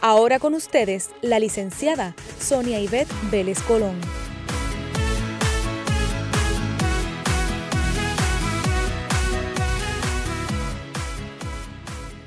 Ahora con ustedes, la licenciada Sonia Ivette Vélez Colón.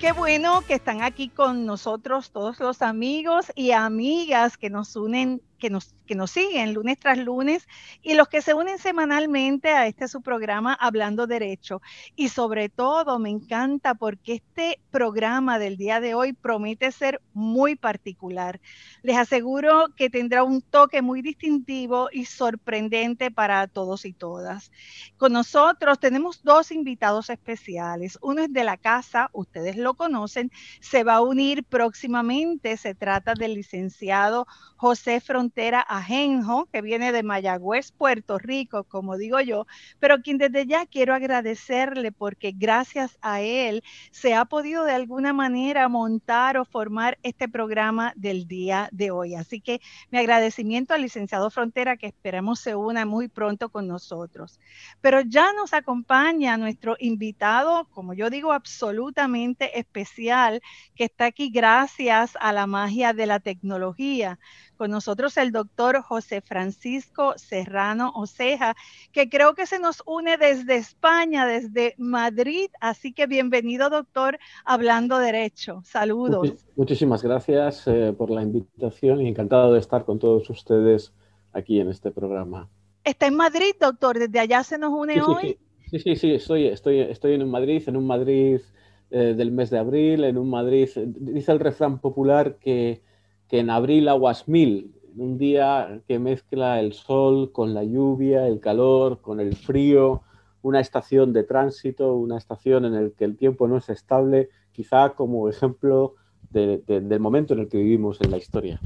Qué bueno que están aquí con nosotros todos los amigos y amigas que nos unen que nos, que nos siguen lunes tras lunes y los que se unen semanalmente a este su programa Hablando Derecho. Y sobre todo me encanta porque este programa del día de hoy promete ser muy particular. Les aseguro que tendrá un toque muy distintivo y sorprendente para todos y todas. Con nosotros tenemos dos invitados especiales. Uno es de la casa, ustedes lo conocen, se va a unir próximamente. Se trata del licenciado José Frontera Ajenjo, que viene de Mayagüez, Puerto Rico, como digo yo, pero quien desde ya quiero agradecerle porque gracias a él se ha podido de alguna manera montar o formar este programa del día de hoy. Así que mi agradecimiento al licenciado Frontera, que esperamos se una muy pronto con nosotros. Pero ya nos acompaña nuestro invitado, como yo digo, absolutamente especial, que está aquí gracias a la magia de la tecnología con nosotros el doctor José Francisco Serrano Oceja, que creo que se nos une desde España, desde Madrid. Así que bienvenido, doctor, hablando derecho. Saludos. muchísimas gracias eh, por la invitación y encantado de estar con todos ustedes aquí en este programa. Está en Madrid, doctor. Desde allá se nos une hoy. Sí, sí, sí, estoy, estoy, estoy en Madrid, en un Madrid eh, del mes de abril, en un Madrid, dice el refrán popular que que en abril aguas mil, un día que mezcla el sol con la lluvia, el calor, con el frío, una estación de tránsito, una estación en la que el tiempo no es estable, quizá como ejemplo del momento en el que vivimos en la historia.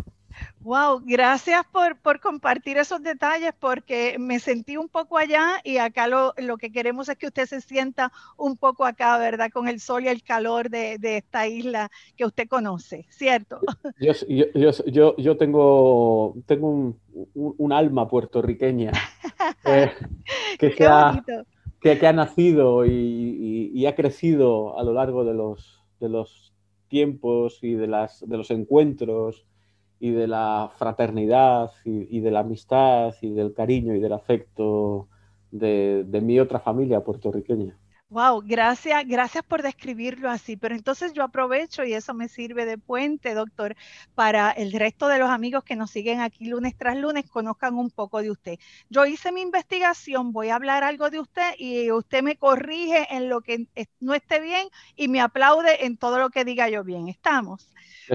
Wow, gracias por, compartir esos detalles porque me sentí un poco allá y acá lo, que queremos es que usted se sienta un poco acá, ¿verdad? Con el sol y el calor de, esta isla que usted conoce, ¿cierto? Yo, tengo, tengo un, alma puertorriqueña eh, que, ha, que, ha, nacido y, ha crecido a lo largo de los, de los tiempos y de, las, de los encuentros y de la fraternidad y, de la amistad y del cariño y del afecto de, mi otra familia puertorriqueña. Wow, gracias, gracias por describirlo así. Pero entonces yo aprovecho y eso me sirve de puente, doctor, para el resto de los amigos que nos siguen aquí lunes tras lunes conozcan un poco de usted. Yo hice mi investigación, voy a hablar algo de usted y usted me corrige en lo que no esté bien y me aplaude en todo lo que diga yo bien. ¿Estamos?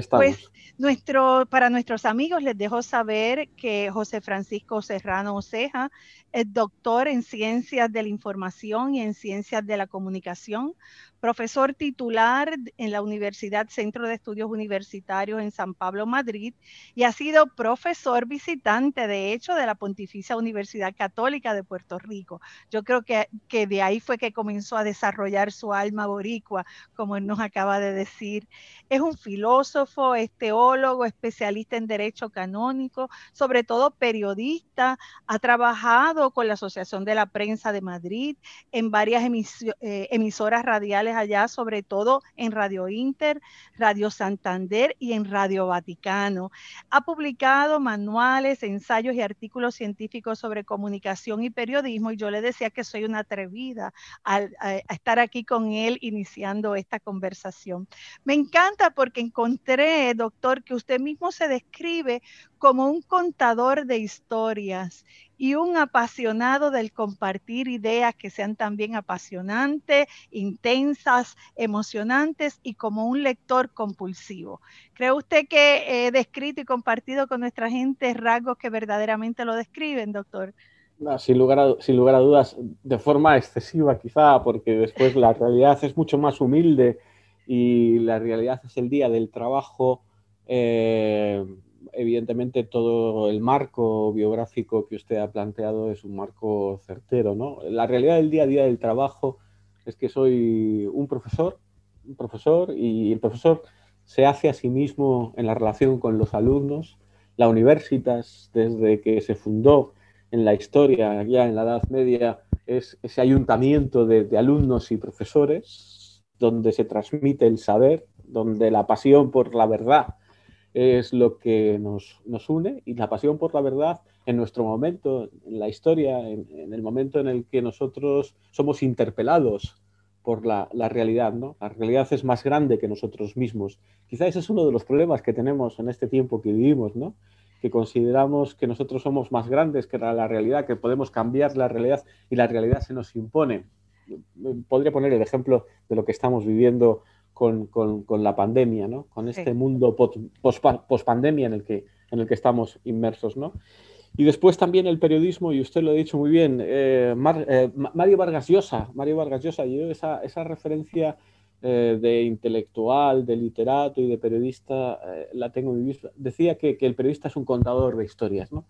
Pues nuestro, para nuestros amigos les dejo saber que José Francisco Serrano Oceja es doctor en ciencias de la información y en ciencias de la comunicación, profesor titular en la Universidad Centro de Estudios Universitarios en San Pablo, Madrid, y ha sido profesor visitante, de hecho, de la Pontificia Universidad Católica de Puerto Rico. Yo creo que, que de ahí fue que comenzó a desarrollar su alma boricua, como él nos acaba de decir. Es un filósofo, es teólogo, especialista en derecho canónico, sobre todo periodista, ha trabajado con la Asociación de la Prensa de Madrid en varias eh, emisoras radiales allá, sobre todo en Radio Inter, Radio Santander y en Radio Vaticano. Ha publicado manuales, ensayos y artículos científicos sobre comunicación y periodismo y yo le decía que soy una atrevida a, estar aquí con él iniciando esta conversación. Me encanta porque encontré, doctor, que usted mismo se describe como un contador de historias y un apasionado del compartir ideas que sean también apasionantes, intensas, emocionantes y como un lector compulsivo. ¿Cree usted que he descrito y compartido con nuestra gente rasgos que verdaderamente lo describen, doctor? sin, lugar a, sin lugar dudas, de forma excesiva quizá, porque después la realidad es mucho más humilde y la realidad es el día del trabajo eh, realmente todo el marco biográfico que usted ha planteado es un marco certero. ¿no? La realidad del día a día del trabajo es que soy un profesor, un profesor y el profesor se hace a sí mismo en la relación con los alumnos. La Universitas, desde que se fundó en la historia, ya en la Edad Media, es ese ayuntamiento de alumnos y profesores donde se transmite el saber, donde la pasión por la verdad es lo que nos, nos, une y la pasión por la verdad en nuestro momento, en la historia, en, el momento en el que nosotros somos interpelados por la, la, realidad, ¿no? La realidad es más grande que nosotros mismos. Quizá ese es uno de los problemas que tenemos en este tiempo que vivimos, ¿no? Que consideramos que nosotros somos más grandes que la, la realidad, que podemos cambiar la realidad y la realidad se nos impone. Podría poner el ejemplo de lo que estamos viviendo con, con, con la pandemia, ¿no? con este mundo post-pandemia en, el que, en el que estamos inmersos. ¿no? Y después también el periodismo, y usted lo ha dicho muy bien, eh, eh, Mario Vargas Llosa, Mario Vargas Llosa, yo esa, esa referencia eh, de intelectual, de literato y de periodista la tengo en mi vista. Decía que, que, el periodista es un contador de historias, ¿no?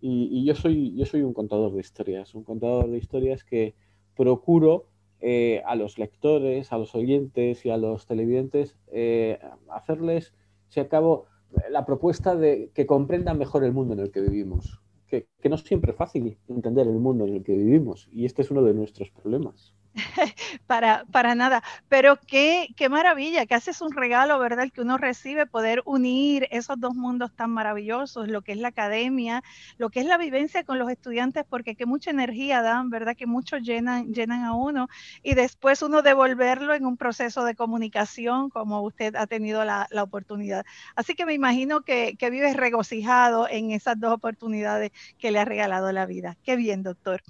Y, y, yo, soy, yo soy un contador de historias, un contador de historias que procuro eh, a los lectores, a los oyentes y a los televidentes, eh, hacerles, si acabo, la propuesta de que comprendan mejor el mundo en el que vivimos, que, que no es siempre fácil entender el mundo en el que vivimos, y este es uno de nuestros problemas. para, para nada. Pero qué, qué maravilla, que haces un regalo, ¿verdad? El que uno recibe, poder unir esos dos mundos tan maravillosos, lo que es la academia, lo que es la vivencia con los estudiantes, porque que mucha energía dan, ¿verdad? Que mucho llenan, llenan a uno y después uno devolverlo en un proceso de comunicación como usted ha tenido la, la oportunidad. Así que me imagino que, que vives regocijado en esas dos oportunidades que le ha regalado la vida. Qué bien, doctor.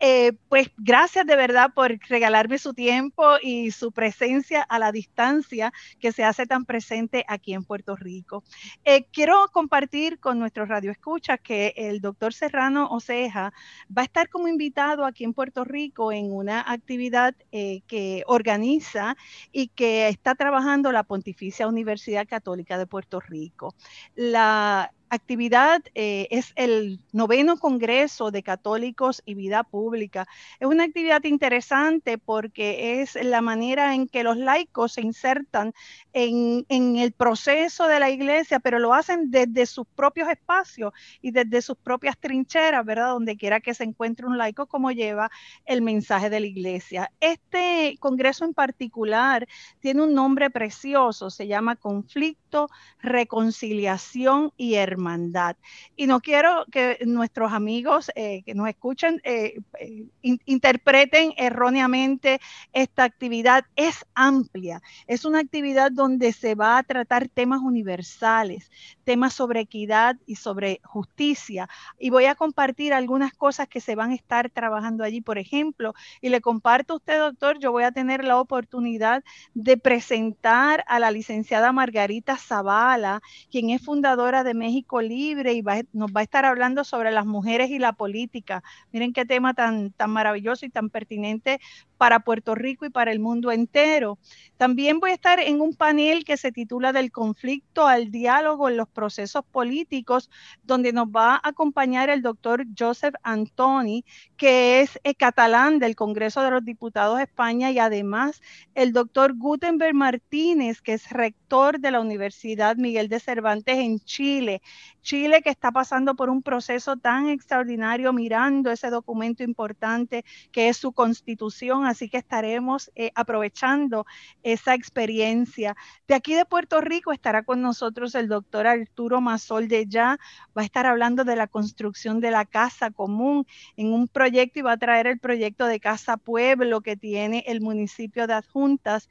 Eh, pues gracias de verdad por regalarme su tiempo y su presencia a la distancia que se hace tan presente aquí en Puerto Rico. Eh, quiero compartir con nuestros radioescuchas que el doctor Serrano Oceja va a estar como invitado aquí en Puerto Rico en una actividad eh, que organiza y que está trabajando la Pontificia Universidad Católica de Puerto Rico. La actividad eh, es el noveno Congreso de Católicos y Vida Pública. Es una actividad interesante porque es la manera en que los laicos se insertan en, el proceso de la iglesia, pero lo hacen desde sus propios espacios y desde sus propias trincheras, ¿verdad? Donde quiera que se encuentre un laico, como lleva el mensaje de la iglesia. Este Congreso en particular tiene un nombre precioso, se llama Conflicto, Reconciliación y Hermandad hermandad. Y no quiero que nuestros amigos eh, que nos escuchen eh, eh, in, interpreten erróneamente esta actividad. Es amplia, es una actividad donde se va a tratar temas universales, temas sobre equidad y sobre justicia. Y voy a compartir algunas cosas que se van a estar trabajando allí, por ejemplo, y le comparto a usted, doctor, yo voy a tener la oportunidad de presentar a la licenciada Margarita Zavala, quien es fundadora de México Libre y va, nos va a estar hablando sobre las mujeres y la política. Miren qué tema tan, tan maravilloso y tan pertinente para Puerto Rico y para el mundo entero. También voy a estar en un panel que se titula Del conflicto al diálogo en los procesos políticos, donde nos va a acompañar el doctor Joseph Antoni, que es eh, catalán del Congreso de los Diputados de España, y además el doctor Gutenberg Martínez, que es rector de la Universidad Miguel de Cervantes en Chile. Chile que está pasando por un proceso tan extraordinario mirando ese documento importante que es su constitución, así que estaremos eh, aprovechando esa experiencia. De aquí de Puerto Rico estará con nosotros el doctor Arturo Mazol de Ya, va a estar hablando de la construcción de la casa común en un proyecto y va a traer el proyecto de Casa Pueblo que tiene el municipio de Adjuntas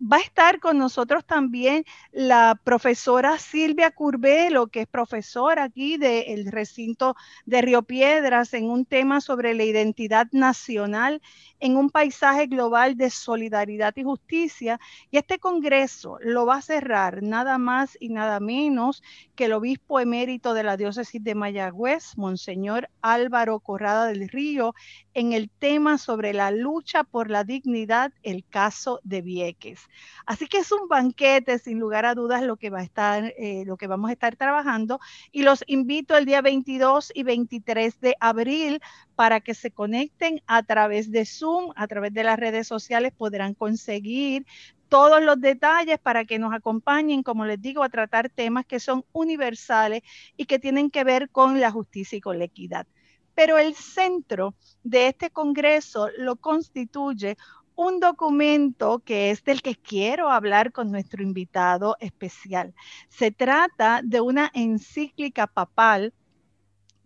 va a estar con nosotros también la profesora Silvia Curbelo, que es profesora aquí del recinto de Río Piedras, en un tema sobre la identidad nacional en un paisaje global de solidaridad y justicia. Y este congreso lo va a cerrar nada más y nada menos que el obispo emérito de la diócesis de Mayagüez, Monseñor Álvaro Corrada del Río, en el tema sobre la lucha por la dignidad, el caso de Vieques. Así que es un banquete, sin lugar a dudas, lo que va a estar, eh, lo que vamos a estar trabajando. Y los invito el día 22 y 23 de abril para que se conecten a través de Zoom, a través de las redes sociales, podrán conseguir todos los detalles para que nos acompañen, como les digo, a tratar temas que son universales y que tienen que ver con la justicia y con la equidad. Pero el centro de este Congreso lo constituye un documento que es del que quiero hablar con nuestro invitado especial. Se trata de una encíclica papal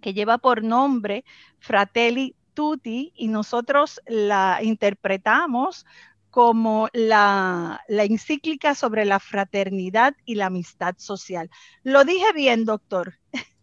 que lleva por nombre Fratelli Tutti y nosotros la interpretamos como la, encíclica sobre la fraternidad y la amistad social. ¿Lo dije bien, doctor?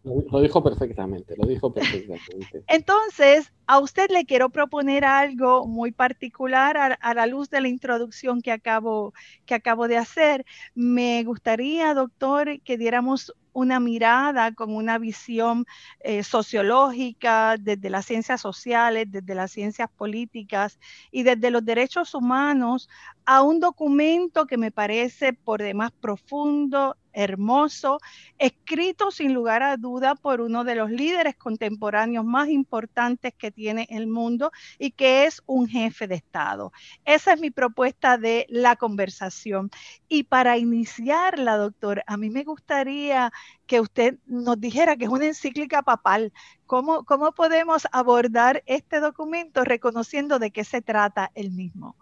Lo, dijo perfectamente, lo dijo perfectamente. Entonces, a usted le quiero proponer algo muy particular a, la luz de la introducción que acabo, que acabo de hacer. Me gustaría, doctor, que diéramos una mirada con una visión eh, sociológica desde las ciencias sociales, desde las ciencias políticas y desde los derechos humanos a un documento que me parece por demás profundo, hermoso, escrito sin lugar a duda por uno de los líderes contemporáneos más importantes que tiene el mundo y que es un jefe de Estado. Esa es mi propuesta de la conversación. Y para iniciarla, doctor, a mí me gustaría que usted nos dijera que es una encíclica papal. ¿Cómo, cómo podemos abordar este documento reconociendo de qué se trata el mismo?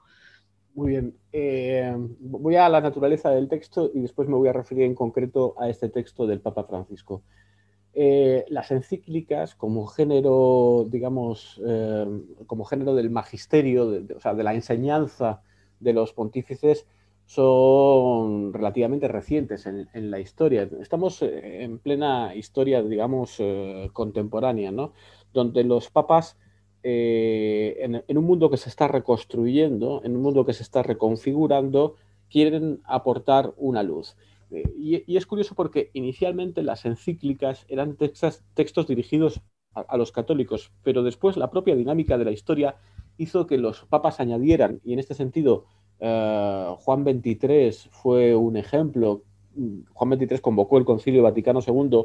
Muy bien. Eh, voy a la naturaleza del texto y después me voy a referir en concreto a este texto del Papa Francisco. Eh, las encíclicas como género, digamos, eh, como género del magisterio, o sea, de la enseñanza de los pontífices, son relativamente recientes en, la historia. Estamos en plena historia, digamos, contemporánea, ¿no? Donde los papas, eh, en, un mundo que se está reconstruyendo, en un mundo que se está reconfigurando, quieren aportar una luz. Y, es curioso porque inicialmente las encíclicas eran textos, dirigidos a los católicos, pero después la propia dinámica de la historia hizo que los papas añadieran, y en este sentido, eh, Juan XXIII fue un ejemplo. Juan XXIII convocó el Concilio Vaticano II.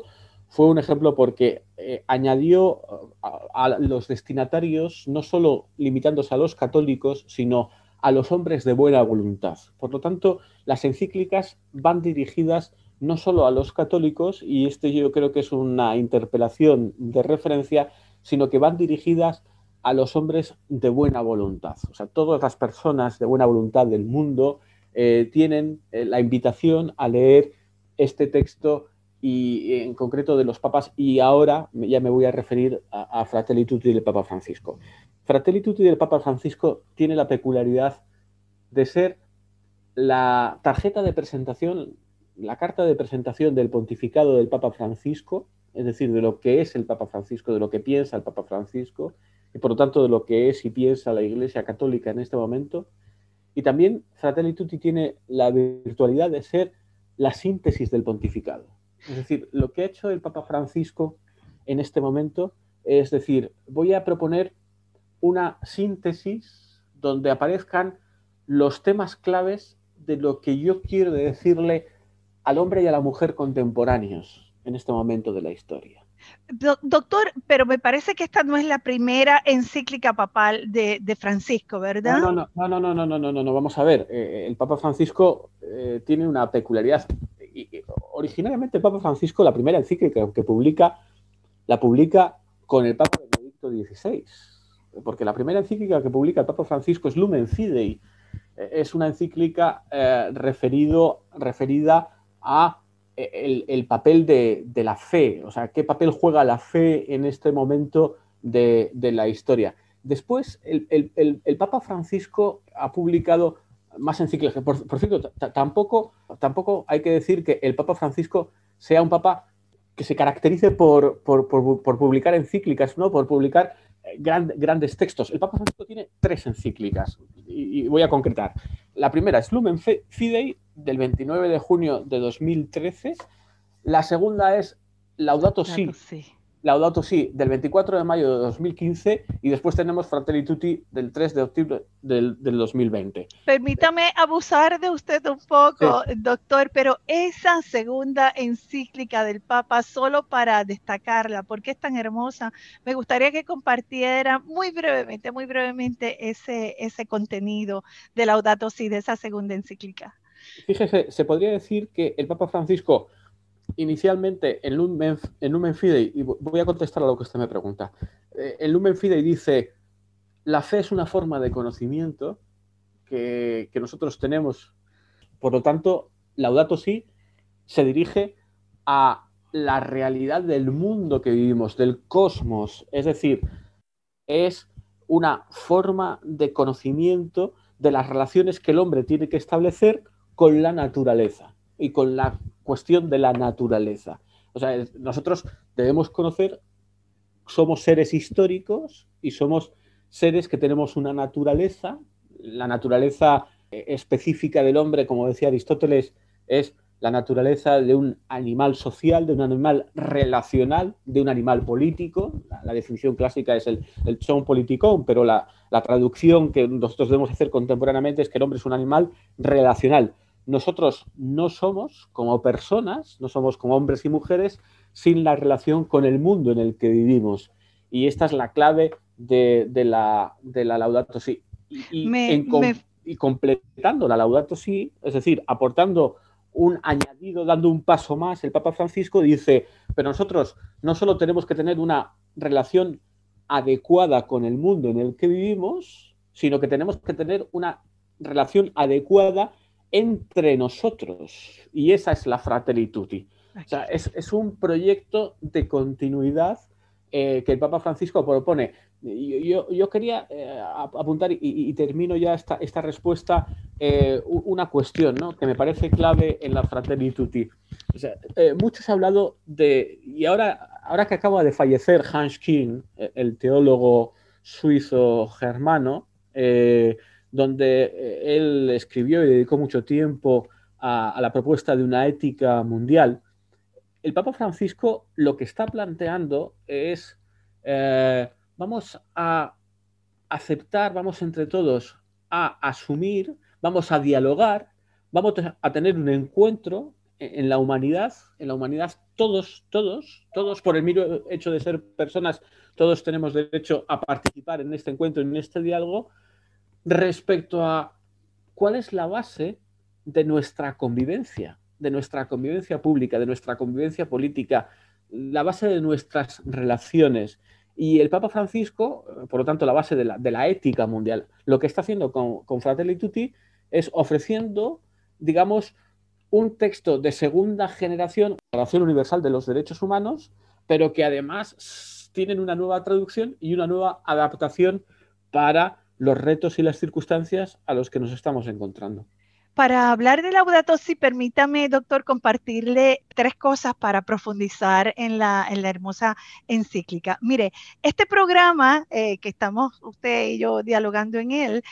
Fue un ejemplo porque eh, añadió a, los destinatarios, no solo limitándose a los católicos, sino a los hombres de buena voluntad. Por lo tanto, las encíclicas van dirigidas no solo a los católicos, y este yo creo que es una interpelación de referencia, sino que van dirigidas a los hombres de buena voluntad. O sea, todas las personas de buena voluntad del mundo eh, tienen eh, la invitación a leer este texto y en concreto de los papas y ahora ya me voy a referir a, a Fratelli Tutti del Papa Francisco. Fratelli Tutti del Papa Francisco tiene la peculiaridad de ser la tarjeta de presentación, la carta de presentación del pontificado del Papa Francisco, es decir, de lo que es el Papa Francisco, de lo que piensa el Papa Francisco, y por lo tanto de lo que es y piensa la Iglesia Católica en este momento. Y también Fratelli Tutti tiene la virtualidad de ser la síntesis del pontificado. Es decir, lo que ha hecho el Papa Francisco en este momento es decir, voy a proponer una síntesis donde aparezcan los temas claves de lo que yo quiero decirle al hombre y a la mujer contemporáneos en este momento de la historia doctor, pero me parece que esta no es la primera encíclica papal de, Francisco, ¿verdad? No, no, no, no, no, no, no, no, no, no. vamos a ver. Eh, el Papa Francisco eh, tiene una peculiaridad. Originalmente el Papa Francisco, la primera encíclica que publica, la publica con el Papa Benedicto XVI. Porque la primera encíclica que publica el Papa Francisco es Lumen Fidei. Eh, es una encíclica referido, referida a el, papel de, la fe, o sea, qué papel juega la fe en este momento de, la historia. Después, el, Papa Francisco ha publicado más encíclicas. Por, por cierto, tampoco, tampoco hay que decir que el Papa Francisco sea un papa que se caracterice por, por, publicar encíclicas, ¿no? por publicar eh, grandes textos. El Papa Francisco tiene tres encíclicas y, voy a concretar. La primera es Lumen Fidei del 29 de junio de 2013. La segunda es Laudato Si Laudato Si del 24 de mayo de 2015 y después tenemos Fratelli Tutti del 3 de octubre del, 2020. Permítame abusar de usted un poco, doctor, pero esa segunda encíclica del Papa, solo para destacarla, porque es tan hermosa, me gustaría que compartiera muy brevemente, muy brevemente ese, ese contenido de Laudato Si, de esa segunda encíclica. Fíjese, se podría decir que el Papa Francisco inicialmente en Lumen, en Fidei, y voy a contestar a lo que usted me pregunta, eh, en Lumen Fidei dice, la fe es una forma de conocimiento que, nosotros tenemos, por lo tanto, Laudato Si se dirige a la realidad del mundo que vivimos, del cosmos, es decir, es una forma de conocimiento de las relaciones que el hombre tiene que establecer con la naturaleza y con la cuestión de la naturaleza. O sea, nosotros debemos conocer, somos seres históricos y somos seres que tenemos una naturaleza. La naturaleza eh, específica del hombre, como decía Aristóteles, es la naturaleza de un animal social, de un animal relacional, de un animal político. La, definición clásica es el, el son politicón, pero la, la traducción que nosotros debemos hacer contemporáneamente es que el hombre es un animal relacional nosotros no somos como personas, no somos como hombres y mujeres sin la relación con el mundo en el que vivimos. Y esta es la clave de, la, de la Laudato Si. Y, y, completando la Laudato Si, es decir, aportando un añadido, dando un paso más, el Papa Francisco dice, pero nosotros no solo tenemos que tener una relación adecuada con el mundo en el que vivimos, sino que tenemos que tener una relación adecuada entre nosotros. Y esa es la Fratelli Tutti. O sea, es, un proyecto de continuidad eh, que el Papa Francisco propone. Yo, yo, quería eh, apuntar y, termino ya esta, esta respuesta eh, una cuestión ¿no? que me parece clave en la Fratelli Tutti. O sea, muchos han hablado de, y ahora, ahora que acaba de fallecer Hans King, el teólogo suizo germano, donde eh, él escribió y dedicó mucho tiempo a, la propuesta de una ética mundial, el Papa Francisco lo que está planteando es, eh, vamos a aceptar, vamos entre todos a asumir, vamos a dialogar, vamos a tener un encuentro en la humanidad, en la humanidad todos, todos, todos por el mero hecho de ser personas, todos tenemos derecho a participar en este encuentro, en este diálogo, respecto a cuál es la base de nuestra convivencia, de nuestra convivencia pública, de nuestra convivencia política, la base de nuestras relaciones. Y el Papa Francisco, por lo tanto, la base de la, ética mundial, lo que está haciendo con, con Fratelli Tutti es ofreciendo, digamos, un texto de segunda generación, Declaración Universal de los Derechos Humanos, pero que además tienen una nueva traducción y una nueva adaptación para los retos y las circunstancias a los que nos estamos encontrando. Para hablar de Laudato Si, permítame, doctor, compartirle tres cosas para profundizar en la, hermosa encíclica. Mire, este programa eh, que estamos usted y yo dialogando en él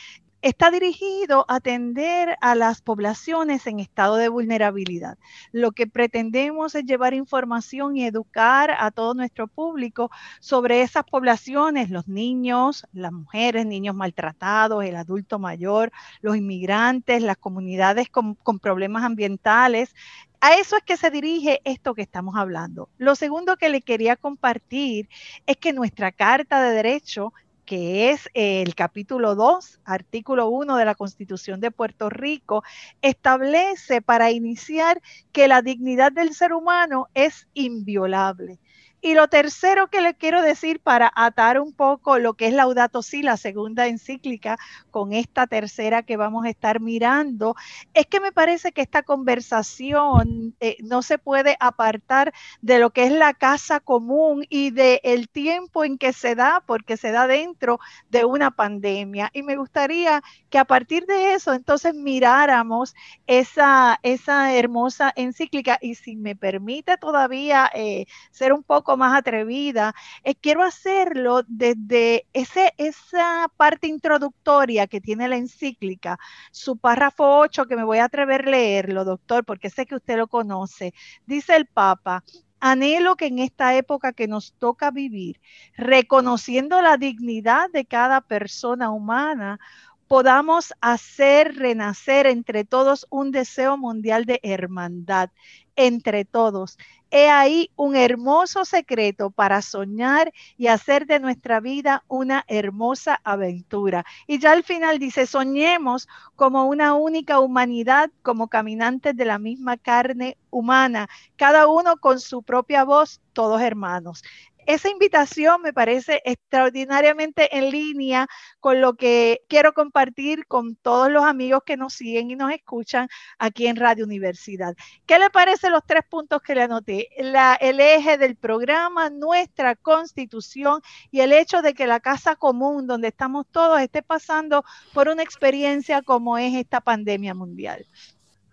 está dirigido a atender a las poblaciones en estado de vulnerabilidad. Lo que pretendemos es llevar información y educar a todo nuestro público sobre esas poblaciones, los niños, las mujeres, niños maltratados, el adulto mayor, los inmigrantes, las comunidades con, problemas ambientales, a eso es que se dirige esto que estamos hablando. Lo segundo que le quería compartir es que nuestra Carta de Derecho que es el capítulo 2, artículo 1 de la Constitución de Puerto Rico, establece para iniciar que la dignidad del ser humano es inviolable. Y lo tercero que le quiero decir para atar un poco lo que es Laudato Si, la segunda encíclica, con esta tercera que vamos a estar mirando, es que me parece que esta conversación eh, no se puede apartar de lo que es la casa común y del el tiempo en que se da, porque se da dentro de una pandemia. Y me gustaría que a partir de eso entonces miráramos esa, esa hermosa encíclica y si me permite todavía eh, ser un poco más atrevida, eh, quiero hacerlo desde ese, esa parte introductoria que tiene la encíclica, su párrafo 8, que me voy a atrever a leerlo, doctor, porque sé que usted lo conoce. Dice el Papa, Anhelo que en esta época que nos toca vivir, reconociendo la dignidad de cada persona humana, podamos hacer renacer entre todos un deseo mundial de hermandad, entre todos. He ahí un hermoso secreto para soñar y hacer de nuestra vida una hermosa aventura. Y ya al final dice, soñemos como una única humanidad, como caminantes de la misma carne humana, cada uno con su propia voz, todos hermanos esa invitación me parece extraordinariamente en línea con lo que quiero compartir con todos los amigos que nos siguen y nos escuchan aquí en Radio Universidad. ¿Qué le parece los tres puntos que le anoté? el eje del programa, nuestra constitución y el hecho de que la casa común donde estamos todos esté pasando por una experiencia como es esta pandemia mundial.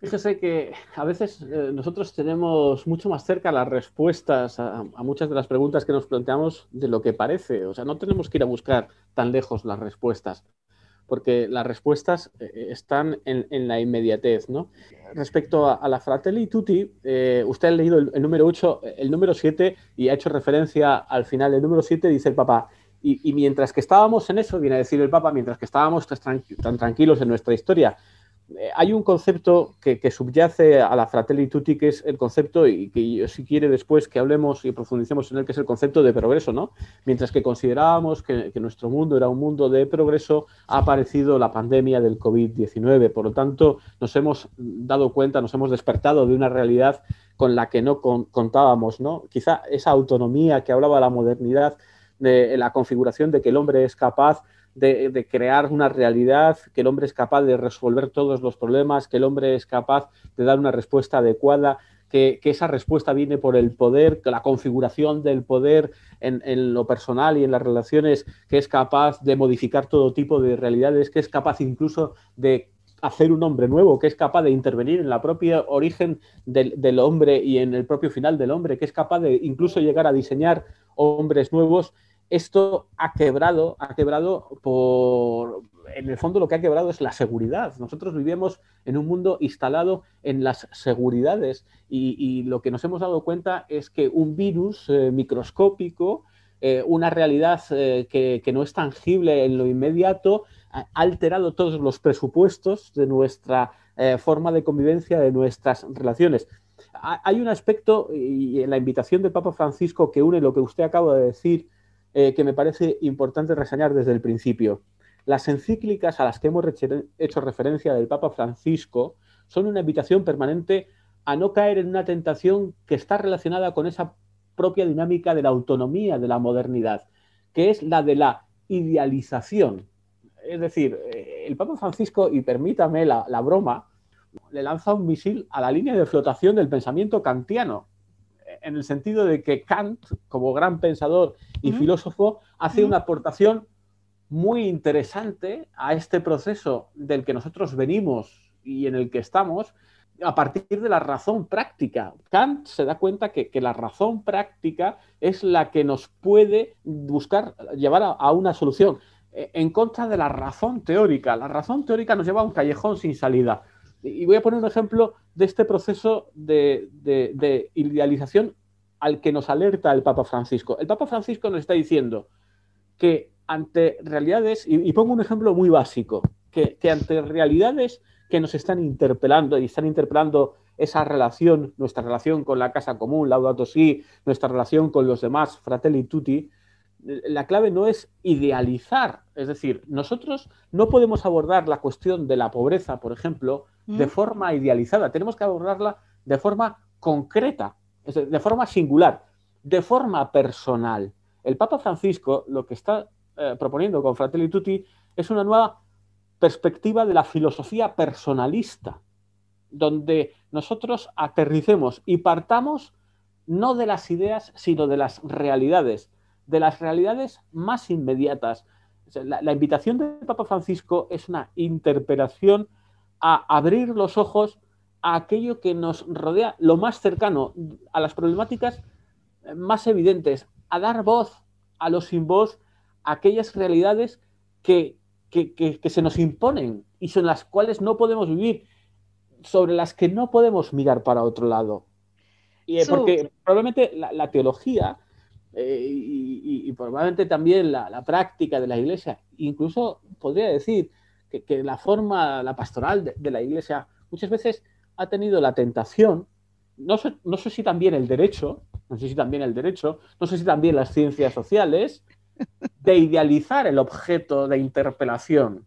Fíjese que a veces eh, nosotros tenemos mucho más cerca las respuestas a, muchas de las preguntas que nos planteamos de lo que parece. O sea, no tenemos que ir a buscar tan lejos las respuestas, porque las respuestas eh, están en, la inmediatez. ¿no? Respecto a, la Fratelli Tutti, eh, usted ha leído el, número 8, el número 7 y ha hecho referencia al final del número 7, dice el Papa. Y, mientras que estábamos en eso, viene a decir el Papa, mientras que estábamos tan tranquilos en nuestra historia, eh, hay un concepto que, subyace a la Fratelli que es el concepto, y que si quiere después que hablemos y profundicemos en él, que es el concepto de progreso, ¿no? Mientras que considerábamos que, nuestro mundo era un mundo de progreso, ha aparecido la pandemia del COVID-19. Por lo tanto, nos hemos dado cuenta, nos hemos despertado de una realidad con la que no contábamos, ¿no? Quizá esa autonomía que hablaba la modernidad, de la configuración de que el hombre es capaz de, crear una realidad, que el hombre es capaz de resolver todos los problemas, que el hombre es capaz de dar una respuesta adecuada, que, esa respuesta viene por el poder, que la configuración del poder en, en, lo personal y en las relaciones, que es capaz de modificar todo tipo de realidades, que es capaz incluso de hacer un hombre nuevo, que es capaz de intervenir en la propia origen del, del, hombre y en el propio final del hombre, que es capaz de incluso llegar a diseñar hombres nuevos esto ha quebrado, ha quebrado por, en el fondo lo que ha quebrado es la seguridad. Nosotros vivimos en un mundo instalado en las seguridades y, lo que nos hemos dado cuenta es que un virus eh, microscópico, eh, una realidad eh, que, que, no es tangible en lo inmediato, ha alterado todos los presupuestos de nuestra forma de convivencia, de nuestras relaciones. Hay un aspecto y en la invitación del Papa Francisco que une lo que usted acaba de decir, eh, que me parece importante reseñar desde el principio. Las encíclicas a las que hemos hecho referencia del Papa Francisco son una invitación permanente a no caer en una tentación que está relacionada con esa propia dinámica de la autonomía de la modernidad, que es la de la idealización. Es decir, eh, el Papa Francisco, y permítame la, la broma, le lanza un misil a la línea de flotación del pensamiento kantiano, en el sentido de que Kant, como gran pensador y filósofo, hace una aportación muy interesante a este proceso del que nosotros venimos y en el que estamos a partir de la razón práctica. Kant se da cuenta que, la razón práctica es la que nos puede buscar, llevar a, una solución e, en contra de la razón teórica. La razón teórica nos lleva a un callejón sin salida. Y voy a poner un ejemplo de este proceso de, idealización al que nos alerta el Papa Francisco. El Papa Francisco nos está diciendo que ante realidades, y, pongo un ejemplo muy básico, que, ante realidades que nos están interpelando y están interpelando esa relación, nuestra relación con la casa común, Laudato Si, nuestra relación con los demás, Fratelli Tutti, la clave no es idealizar, es decir, nosotros no podemos abordar la cuestión de la pobreza, por ejemplo, de mm. forma idealizada, tenemos que abordarla de forma concreta, de forma singular, de forma personal. El Papa Francisco lo que está eh, proponiendo con Fratelli Tutti es una nueva perspectiva de la filosofía personalista, donde nosotros aterricemos y partamos no de las ideas, sino de las realidades de las realidades más inmediatas. La, invitación del Papa Francisco es una interpelación a abrir los ojos a aquello que nos rodea, lo más cercano, a las problemáticas más evidentes, a dar voz a los sin voz, a aquellas realidades que, que, se nos imponen y son las cuales no podemos vivir, sobre las que no podemos mirar para otro lado. porque probablemente la, teología y, probablemente también la, práctica de la iglesia, incluso podría decir que, la forma, la pastoral de, la iglesia muchas veces ha tenido la tentación, no sé, no sé si también el derecho, no sé si también el derecho, no sé si también las ciencias sociales, de idealizar el objeto de interpelación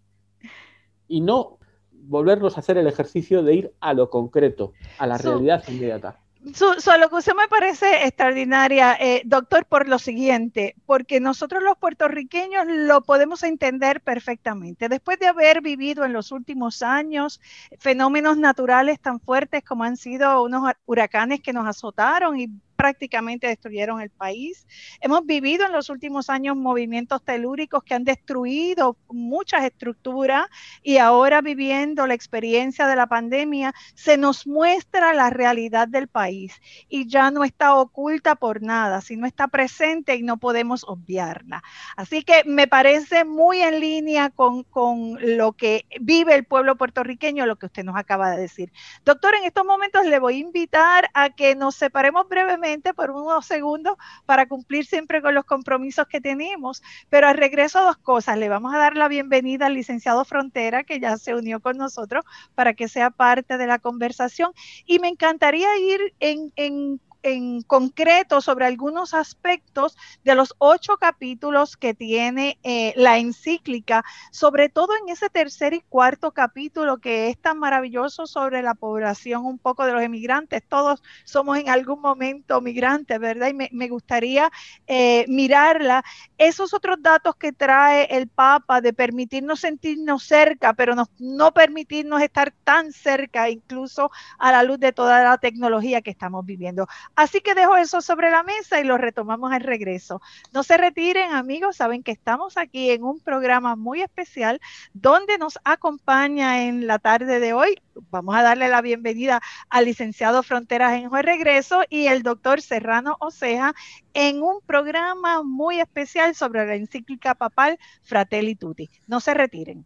y no volvernos a hacer el ejercicio de ir a lo concreto, a la realidad inmediata. Su, su me parece extraordinaria, eh, doctor, por lo siguiente, porque nosotros los puertorriqueños lo podemos entender perfectamente. Después de haber vivido en los últimos años fenómenos naturales tan fuertes como han sido unos huracanes que nos azotaron y prácticamente destruyeron el país. Hemos vivido en los últimos años movimientos telúricos que han destruido muchas estructuras y ahora viviendo la experiencia de la pandemia, se nos muestra la realidad del país y ya no está oculta por nada, sino está presente y no podemos obviarla. Así que me parece muy en línea con, con lo que vive el pueblo puertorriqueño, lo que usted nos acaba de decir. Doctor, en estos momentos le voy a invitar a que nos separemos brevemente por unos segundos para cumplir siempre con los compromisos que tenemos. Pero al regreso, dos cosas. Le vamos a dar la bienvenida al licenciado Frontera, que ya se unió con nosotros para que sea parte de la conversación. Y me encantaría ir en, en en concreto sobre algunos aspectos de los ocho capítulos que tiene eh, la encíclica, sobre todo en ese tercer y cuarto capítulo que es tan maravilloso sobre la población un poco de los emigrantes. Todos somos en algún momento migrantes, ¿verdad? Y me, gustaría eh, mirarla. Esos otros datos que trae el Papa de permitirnos sentirnos cerca, pero no permitirnos estar tan cerca, incluso a la luz de toda la tecnología que estamos viviendo. Así que dejo eso sobre la mesa y lo retomamos al regreso. No se retiren, amigos, saben que estamos aquí en un programa muy especial donde nos acompaña en la tarde de hoy. Vamos a darle la bienvenida al licenciado Fronteras en Juez Regreso y el doctor Serrano Oceja en un programa muy especial sobre la encíclica papal Fratelli Tutti. No se retiren.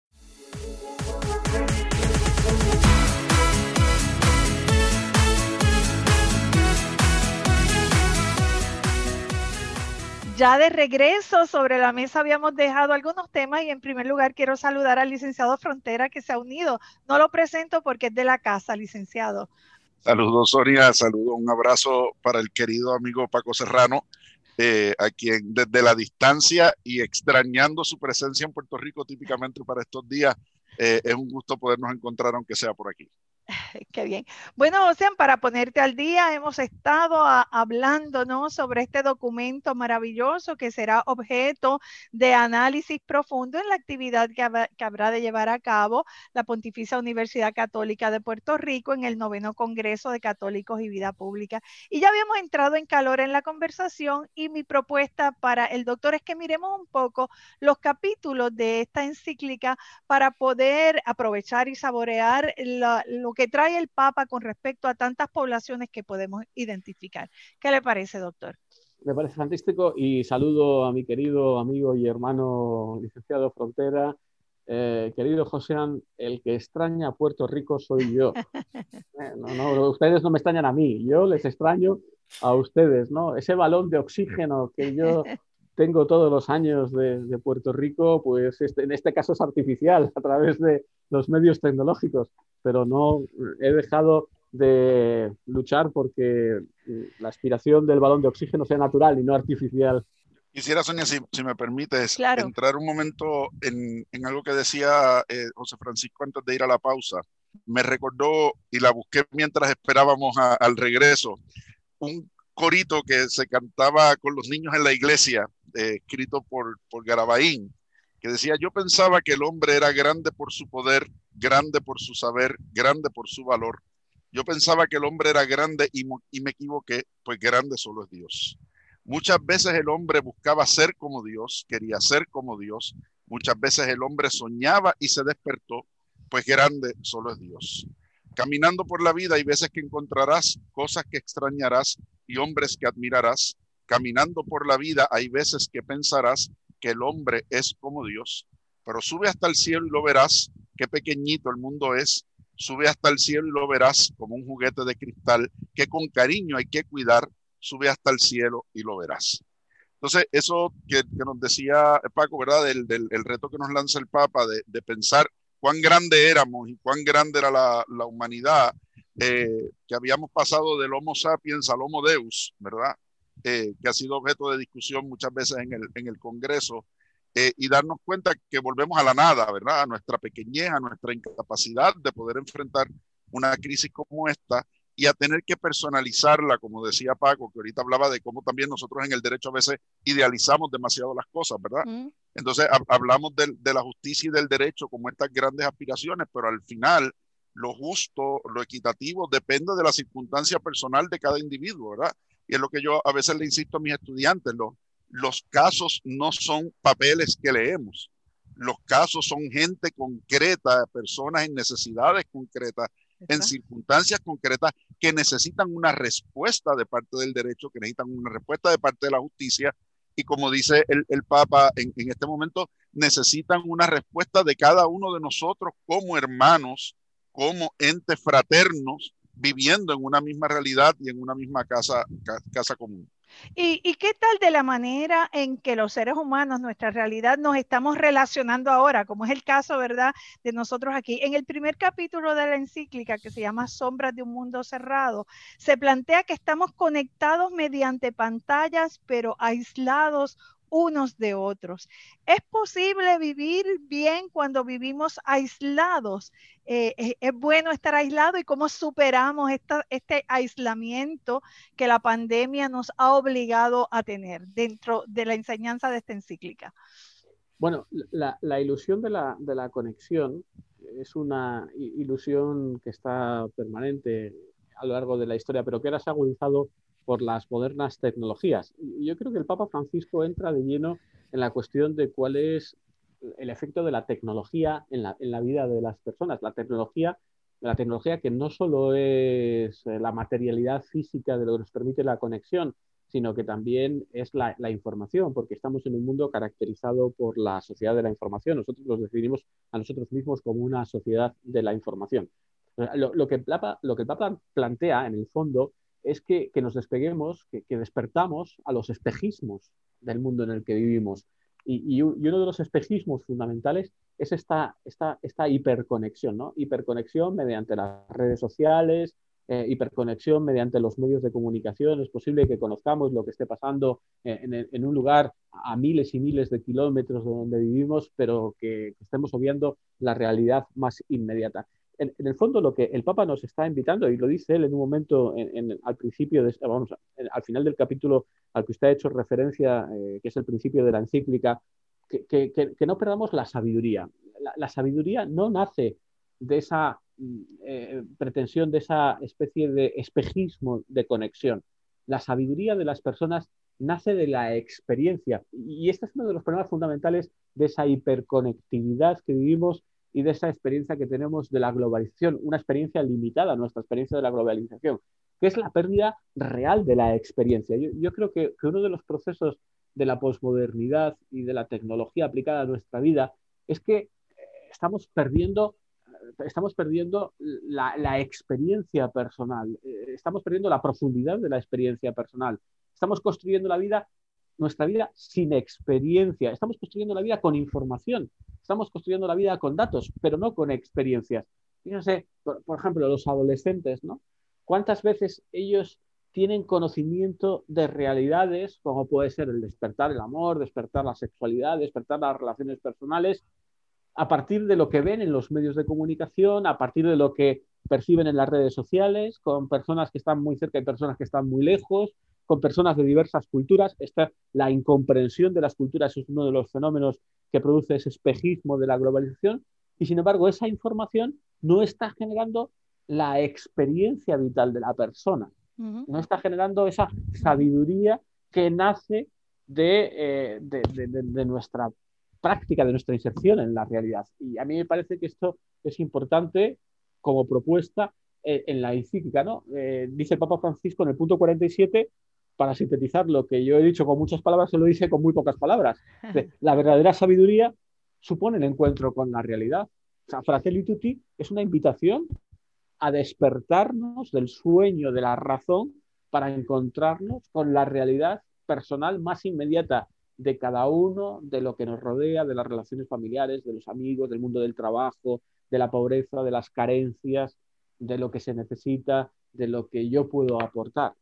Ya de regreso sobre la mesa habíamos dejado algunos temas y en primer lugar quiero saludar al licenciado Frontera que se ha unido. No lo presento porque es de la casa, licenciado. Saludos, Sonia. Saludos, un abrazo para el querido amigo Paco Serrano, eh, a quien desde la distancia y extrañando su presencia en Puerto Rico típicamente para estos días, eh, es un gusto podernos encontrar aunque sea por aquí. Qué bien. Bueno, Ocean, para ponerte al día, hemos estado hablando sobre este documento maravilloso que será objeto de análisis profundo en la actividad que, habrá de llevar a cabo la Pontificia Universidad Católica de Puerto Rico en el noveno Congreso de Católicos y Vida Pública. Y ya habíamos entrado en calor en la conversación y mi propuesta para el doctor es que miremos un poco los capítulos de esta encíclica para poder aprovechar y saborear lo que que trae el Papa con respecto a tantas poblaciones que podemos identificar. ¿Qué le parece, doctor? Me parece fantástico y saludo a mi querido amigo y hermano licenciado Frontera. Eh, querido Josean, el que extraña a Puerto Rico soy yo. Eh, no, no, ustedes no me extrañan a mí, yo les extraño a ustedes, ¿no? Ese balón de oxígeno que yo tengo todos los años de, de Puerto Rico, pues este, en este caso es artificial a través de los medios tecnológicos pero no he dejado de luchar porque la aspiración del balón de oxígeno sea natural y no artificial. Quisiera, Sonia, si, me permites, entrar un momento en, algo que decía eh, José Francisco antes de ir a la pausa. Me recordó, y la busqué mientras esperábamos al regreso, un corito que se cantaba con los niños en la iglesia, eh, escrito por, por Garabaín, que decía, yo pensaba que el hombre era grande por su poder, grande por su saber, grande por su valor. Yo pensaba que el hombre era grande y, me equivoqué, pues grande solo es Dios. Muchas veces el hombre buscaba ser como Dios, quería ser como Dios. Muchas veces el hombre soñaba y se despertó, pues grande solo es Dios. Caminando por la vida hay veces que encontrarás cosas que extrañarás y hombres que admirarás. Caminando por la vida hay veces que pensarás que el hombre es como Dios, pero sube hasta el cielo y lo verás, qué pequeñito el mundo es. Sube hasta el cielo y lo verás como un juguete de cristal que con cariño hay que cuidar sube hasta el cielo y lo verás. Entonces, eso que, nos decía Paco, ¿verdad? Del, el reto que nos lanza el Papa de, pensar cuán grande éramos y cuán grande era la, humanidad, eh, que habíamos pasado del Homo sapiens al Homo Deus, ¿verdad? Eh, que ha sido objeto de discusión muchas veces en el, en el Congreso, eh, y darnos cuenta que volvemos a la nada, ¿verdad? A nuestra pequeñez, a nuestra incapacidad de poder enfrentar una crisis como esta y a tener que personalizarla, como decía Paco, que ahorita hablaba de cómo también nosotros en el derecho a veces idealizamos demasiado las cosas, ¿verdad? Entonces hablamos de, de, la justicia y del derecho como estas grandes aspiraciones, pero al final lo justo, lo equitativo, depende de la circunstancia personal de cada individuo, ¿verdad? Y es lo que yo a veces le insisto a mis estudiantes, los, los casos no son papeles que leemos, los casos son gente concreta, personas en necesidades concretas en circunstancias concretas que necesitan una respuesta de parte del derecho, que necesitan una respuesta de parte de la justicia. Y como dice el, el Papa en, en este momento, necesitan una respuesta de cada uno de nosotros como hermanos, como entes fraternos, viviendo en una misma realidad y en una misma casa, casa común. ¿Y, qué tal de la manera en que los seres humanos, nuestra realidad, nos estamos relacionando ahora, como es el caso, ¿verdad?, de nosotros aquí. En el primer capítulo de la encíclica, que se llama Sombras de un Mundo Cerrado, se plantea que estamos conectados mediante pantallas, pero aislados unos de otros. ¿Es posible vivir bien cuando vivimos aislados? Eh, eh, ¿Es bueno estar aislado y cómo superamos este aislamiento que la pandemia nos ha obligado a tener dentro de la enseñanza de esta encíclica? Bueno, la, ilusión de la, de la conexión es una ilusión que está permanente a lo largo de la historia, pero que ahora se ha agudizado por las modernas tecnologías. Yo creo que el Papa Francisco entra de lleno en la cuestión de cuál es el efecto de la tecnología en la, en la vida de las personas. La tecnología, la tecnología que no solo es eh, la materialidad física de lo que nos permite la conexión, sino que también es la, información, porque estamos en un mundo caracterizado por la sociedad de la información. Nosotros nos definimos a nosotros mismos como una sociedad de la información. Lo, que, lo que el Papa plantea, en el fondo, es que, nos despeguemos, que, despertamos a los espejismos del mundo en el que vivimos. Y, uno de los espejismos fundamentales es esta, esta, esta hiperconexión, ¿no? Hiperconexión mediante las redes sociales, eh, hiperconexión mediante los medios de comunicación. Es posible que conozcamos lo que esté pasando eh, en, un lugar a miles y miles de kilómetros de donde vivimos, pero que, que estemos obviando la realidad más inmediata en, el fondo lo que el Papa nos está invitando, y lo dice él en un momento al principio, de, vamos, al final del capítulo al que usted ha hecho referencia, eh, que es el principio de la encíclica, que, no perdamos la sabiduría. La, sabiduría no nace de esa mm, eh, pretensión, de esa especie de espejismo de conexión. La sabiduría de las personas nace de la experiencia. Y este es uno de los problemas fundamentales de esa hiperconectividad que vivimos y de esa experiencia que tenemos de la globalización, una experiencia limitada, nuestra experiencia de la globalización, que es la pérdida real de la experiencia. Yo, creo que, uno de los procesos de la posmodernidad y de la tecnología aplicada a nuestra vida es que eh, estamos perdiendo, eh, estamos perdiendo la, experiencia personal, eh, estamos perdiendo la profundidad de la experiencia personal, estamos construyendo la vida nuestra vida sin experiencia. Estamos construyendo la vida con información, estamos construyendo la vida con datos, pero no con experiencias. Fíjense, por, ejemplo, los adolescentes, ¿no? ¿Cuántas veces ellos tienen conocimiento de realidades como puede ser el despertar el amor, despertar la sexualidad, despertar las relaciones personales, a partir de lo que ven en los medios de comunicación, a partir de lo que perciben en las redes sociales, con personas que están muy cerca y personas que están muy lejos, con personas de diversas culturas. Esta, la incomprensión de las culturas es uno de los fenómenos que produce ese espejismo de la globalización y sin embargo esa información no está generando la experiencia vital de la persona, no está generando esa sabiduría que nace de, de, nuestra práctica, de nuestra inserción en la realidad. Y a mí me parece que esto es importante como propuesta en la encíclica. ¿no? dice el Papa Francisco en el punto 47 para sintetizar lo que yo he dicho con muchas palabras, se lo dice con muy pocas palabras. La verdadera sabiduría supone el encuentro con la realidad. O sea, Fratelli Tutti es una invitación a despertarnos del sueño de la razón para encontrarnos con la realidad personal más inmediata de cada uno, de lo que nos rodea, de las relaciones familiares, de los amigos, del mundo del trabajo, de la pobreza, de las carencias, de lo que se necesita, de lo que yo puedo aportar.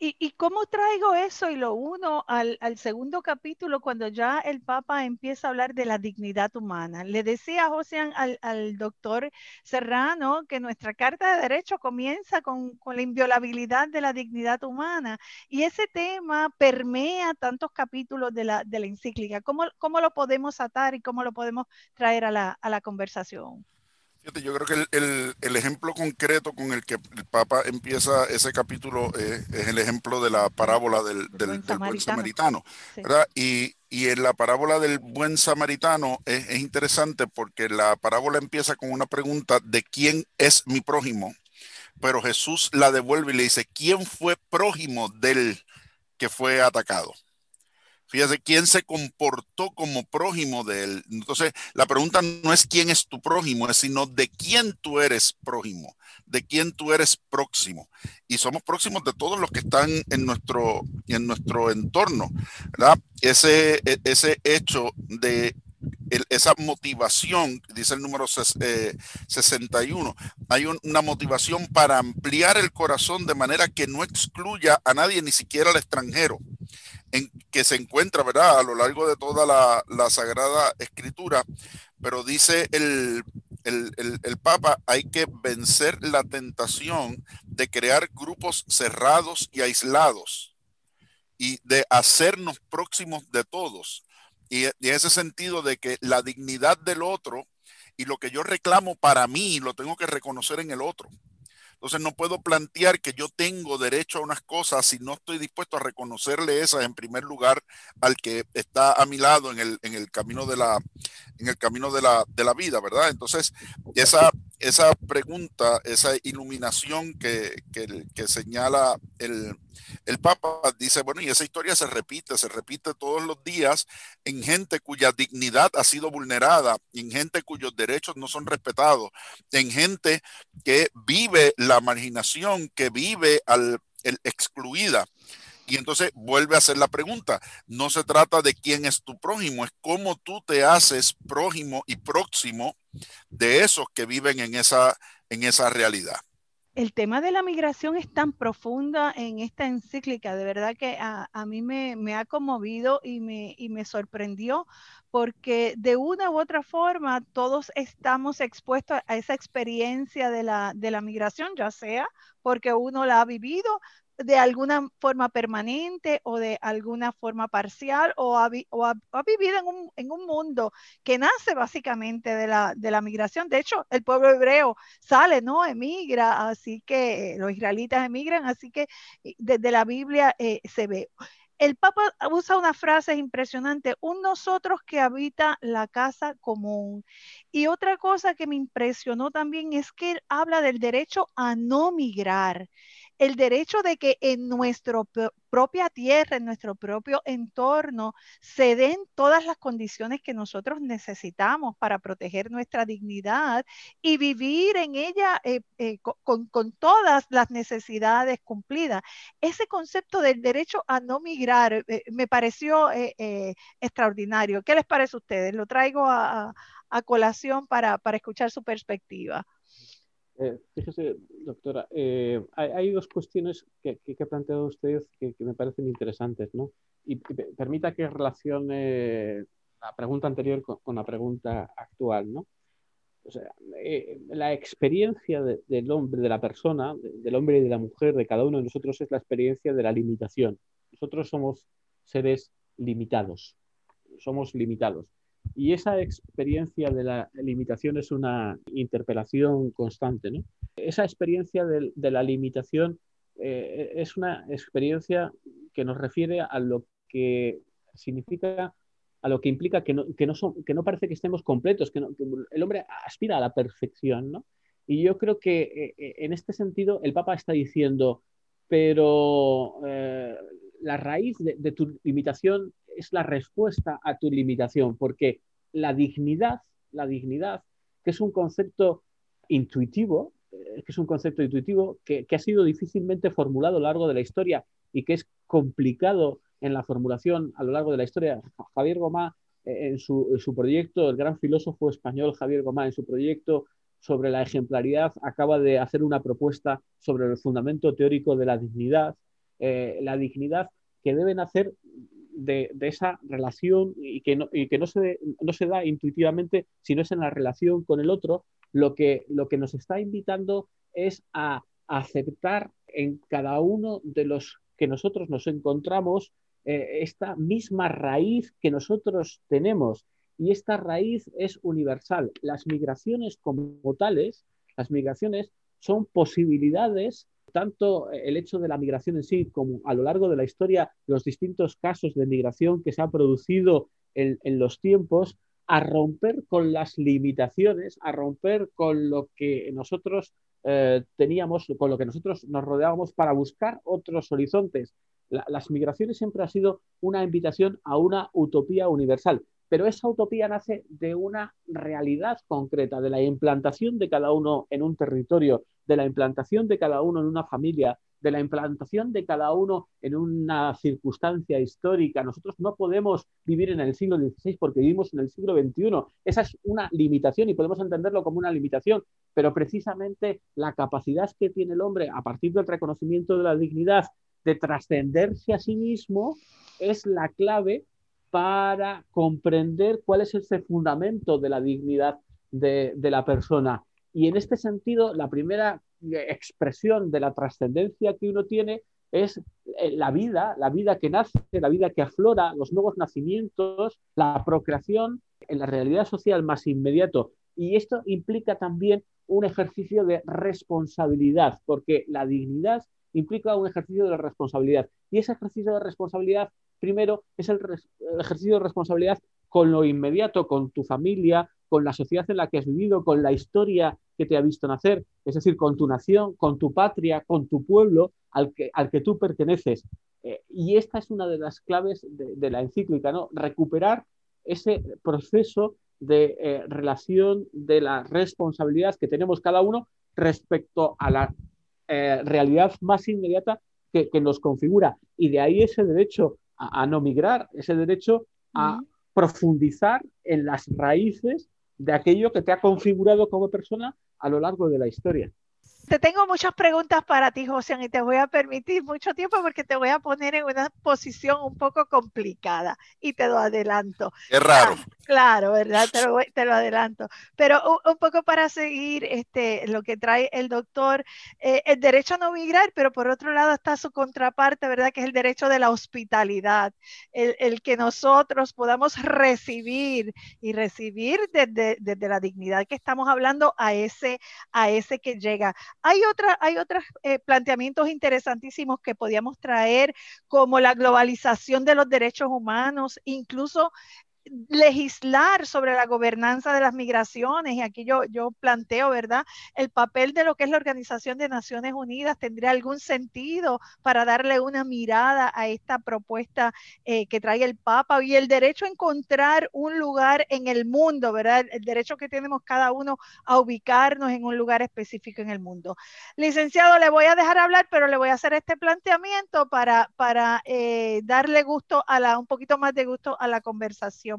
¿Y, cómo traigo eso y lo uno al, segundo capítulo cuando ya el Papa empieza a hablar de la dignidad humana? Le decía José al, doctor Serrano que nuestra Carta de Derecho comienza con, la inviolabilidad de la dignidad humana y ese tema permea tantos capítulos de la, de la encíclica. ¿Cómo, ¿Cómo, lo podemos atar y cómo lo podemos traer a la, a la conversación? Yo creo que el, ejemplo concreto con el que el Papa empieza ese capítulo es el ejemplo de la parábola del, buen samaritano. Y, en la parábola del buen samaritano es, interesante porque la parábola empieza con una pregunta de quién es mi prójimo, pero Jesús la devuelve y le dice, ¿quién fue prójimo del que fue atacado? Fíjate, ¿quién se comportó como prójimo de él? Entonces, la pregunta no es quién es tu prójimo, es sino de quién tú eres prójimo, de quién tú eres próximo. Y somos próximos de todos los que están en nuestro, en nuestro entorno. Ese, e, ese hecho de esa motivación, dice el número 61, eh, hay una motivación para ampliar el corazón de manera que no excluya a nadie, ni siquiera al extranjero que se encuentra, ¿verdad? A lo largo de toda la, Sagrada Escritura, pero dice el, el, Papa, hay que vencer la tentación de crear grupos cerrados y aislados y de hacernos próximos de todos. Y, y ese sentido de que la dignidad del otro y lo que yo reclamo para mí lo tengo que reconocer en el otro. Entonces no puedo plantear que yo tengo derecho a unas cosas si no estoy dispuesto a reconocerle esas en primer lugar al que está a mi lado en el, en el camino de la en el camino de la, de la vida, ¿verdad? Entonces, esa, esa pregunta, esa iluminación que, que señala el, el Papa dice, bueno, y esa historia se repite, se repite todos los días en gente cuya dignidad ha sido vulnerada, en gente cuyos derechos no son respetados, en gente que vive la marginación, que vive al excluida. Y entonces vuelve a hacer la pregunta. No se trata de quién es tu prójimo, es cómo tú te haces prójimo y próximo de esos que viven en esa, en esa realidad. El tema de la migración es tan profunda en esta encíclica, de verdad que a, mí me, ha conmovido y me, y me sorprendió, porque de una u otra forma todos estamos expuestos a esa experiencia de la, de la migración, ya sea porque uno la ha vivido, de alguna forma permanente o de alguna forma parcial o ha, vivido en un, mundo que nace básicamente de la, migración. De hecho, el pueblo hebreo sale, ¿no? Emigra, así que los israelitas emigran, así que desde la Biblia eh, se ve. El Papa usa una frase impresionante, un nosotros que habita la casa común. Y otra cosa que me impresionó también es que él habla del derecho a no migrar el derecho de que en nuestra propia tierra, en nuestro propio entorno, se den todas las condiciones que nosotros necesitamos para proteger nuestra dignidad y vivir en ella eh, eh, con, todas las necesidades cumplidas. Ese concepto del derecho a no migrar eh, me pareció extraordinario. ¿Qué les parece a ustedes? Lo traigo a, colación para escuchar su perspectiva. Eh, fíjese, doctora, eh, hay, dos cuestiones que, ha planteado usted que, me parecen interesantes, ¿no? Y, permita que relacione la pregunta anterior con, la pregunta actual, ¿no? O sea, eh, la experiencia del hombre, de la persona, del hombre y de la mujer, de cada uno de nosotros es la experiencia de la limitación. Nosotros somos seres limitados, somos limitados. Y esa experiencia de la limitación es una interpelación constante. Esa experiencia de, la limitación eh, es una experiencia que nos refiere a lo que significa, a lo que implica que no, que no, son, que no parece que estemos completos, que, el hombre aspira a la perfección, ¿no? Y yo creo que eh, eh, en este sentido el Papa está diciendo, pero la raíz de, tu limitación es la respuesta a tu limitación, porque la dignidad, la dignidad, que es un concepto intuitivo, que es un concepto intuitivo que, que, ha sido difícilmente formulado a lo largo de la historia y que es complicado en la formulación a lo largo de la historia. Javier Gomá, en su, su proyecto, el gran filósofo español Javier Gomá, en su proyecto sobre la ejemplaridad, acaba de hacer una propuesta sobre el fundamento teórico de la dignidad, eh, la dignidad que deben hacer de, esa relación y que, no, y que no, se, no se da intuitivamente, sino es en la relación con el otro, lo que, lo que nos está invitando es a, aceptar en cada uno de los que nosotros nos encontramos eh, esta misma raíz que nosotros tenemos y esta raíz es universal. Las migraciones como tales, las migraciones son posibilidades, tanto el hecho de la migración en sí como a lo largo de la historia, los distintos casos de migración que se han producido en, los tiempos, a romper con las limitaciones, a romper con lo que nosotros eh, teníamos, con lo que nosotros nos rodeábamos para buscar otros horizontes. las migraciones siempre han sido una invitación a una utopía universal. Pero esa utopía nace de una realidad concreta, de la implantación de cada uno en un territorio, de la implantación de cada uno en una familia, de la implantación de cada uno en una circunstancia histórica. Nosotros no podemos vivir en el siglo XVI porque vivimos en el siglo XXI. Esa es una limitación y podemos entenderlo como una limitación, pero precisamente la capacidad que tiene el hombre a partir del reconocimiento de la dignidad de trascenderse a sí mismo es la clave para comprender cuál es ese fundamento de la dignidad de, la persona. Y en este sentido, la primera expresión de la trascendencia que uno tiene es eh, la vida, la vida que nace, la vida que aflora, los nuevos nacimientos, la procreación en la realidad social más inmediato. Y esto implica también un ejercicio de responsabilidad, porque la dignidad implica un ejercicio de responsabilidad. Y ese ejercicio de responsabilidad primero es el, ejercicio de responsabilidad con lo inmediato, con tu familia, con la sociedad en la que has vivido, con la historia que te ha visto nacer, es decir, con tu nación, con tu patria, con tu pueblo al que, al que tú perteneces. Eh, y esta es una de las claves de, la encíclica, ¿no? Recuperar ese proceso de eh, relación de la responsabilidad que tenemos cada uno respecto a la eh, realidad más inmediata que, que, nos configura. Y de ahí ese derecho a, no migrar, ese derecho a profundizar en las raíces de aquello que te ha configurado como persona a lo largo de la historia. Te tengo muchas preguntas para ti, José, y te voy a permitir mucho tiempo porque te voy a poner en una posición un poco complicada y te lo adelanto. Es raro. Ah, claro, ¿verdad? Te lo, adelanto. Pero un, poco para seguir este, lo que trae el doctor, eh, el derecho a no migrar, pero por otro lado está su contraparte, ¿verdad? Que es el derecho de la hospitalidad, el, que nosotros podamos recibir y recibir desde, desde la dignidad que estamos hablando a ese, a ese que llega. Hay, otra, hay otros eh, planteamientos interesantísimos que podíamos traer, como la globalización de los derechos humanos, incluso legislar sobre la gobernanza de las migraciones, y aquí yo, yo planteo, ¿verdad? El papel de lo que es la Organización de Naciones Unidas tendría algún sentido para darle una mirada a esta propuesta eh, que trae el Papa y el derecho a encontrar un lugar en el mundo, ¿verdad? El derecho que tenemos cada uno a ubicarnos en un lugar específico en el mundo. Licenciado, le voy a dejar hablar, pero le voy a hacer este planteamiento para, para eh, darle gusto a la, un poquito más de gusto a la conversación.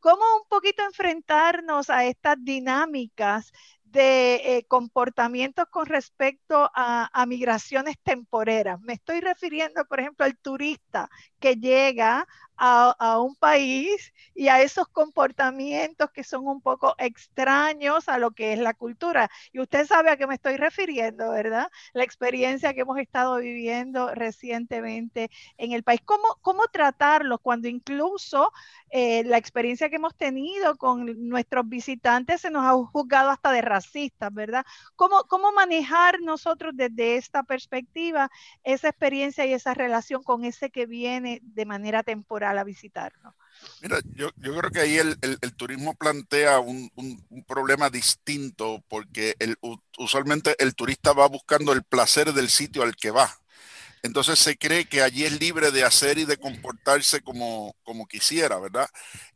¿Cómo un poquito enfrentarnos a estas dinámicas de eh, comportamientos con respecto a, migraciones temporeras. Me estoy refiriendo, por ejemplo, al turista que llega a, un país y a esos comportamientos que son un poco extraños a lo que es la cultura. Y usted sabe a qué me estoy refiriendo, ¿verdad? La experiencia que hemos estado viviendo recientemente en el país. ¿Cómo, cómo tratarlos cuando incluso eh, la experiencia que hemos tenido con nuestros visitantes se nos ha juzgado hasta de racistas, ¿verdad? ¿Cómo, cómo manejar nosotros desde esta perspectiva esa experiencia y esa relación con ese que viene de manera temporal? A visitarnos. Mira, yo, yo creo que ahí el, el, turismo plantea un, un, problema distinto porque el, usualmente el turista va buscando el placer del sitio al que va. Entonces se cree que allí es libre de hacer y de comportarse como, como quisiera, ¿verdad?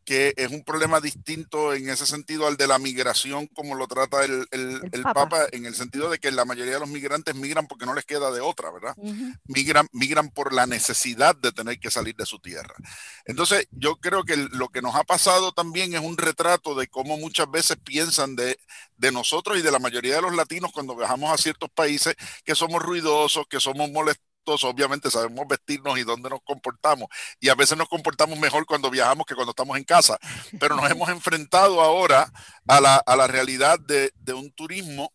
que es un problema distinto en ese sentido al de la migración, como lo trata el, el, Papa. en el sentido de que la mayoría de los migrantes migran porque no les queda de otra, ¿verdad? migran, migran por la necesidad de tener que salir de su tierra. Entonces, yo creo que lo que nos ha pasado también es un retrato de cómo muchas veces piensan de, de nosotros y de la mayoría de los latinos cuando viajamos a ciertos países que somos ruidosos, que somos molestos obviamente sabemos vestirnos y dónde nos comportamos. Y a veces nos comportamos mejor cuando viajamos que cuando estamos en casa. Pero nos hemos enfrentado ahora a la, a la realidad de, de un turismo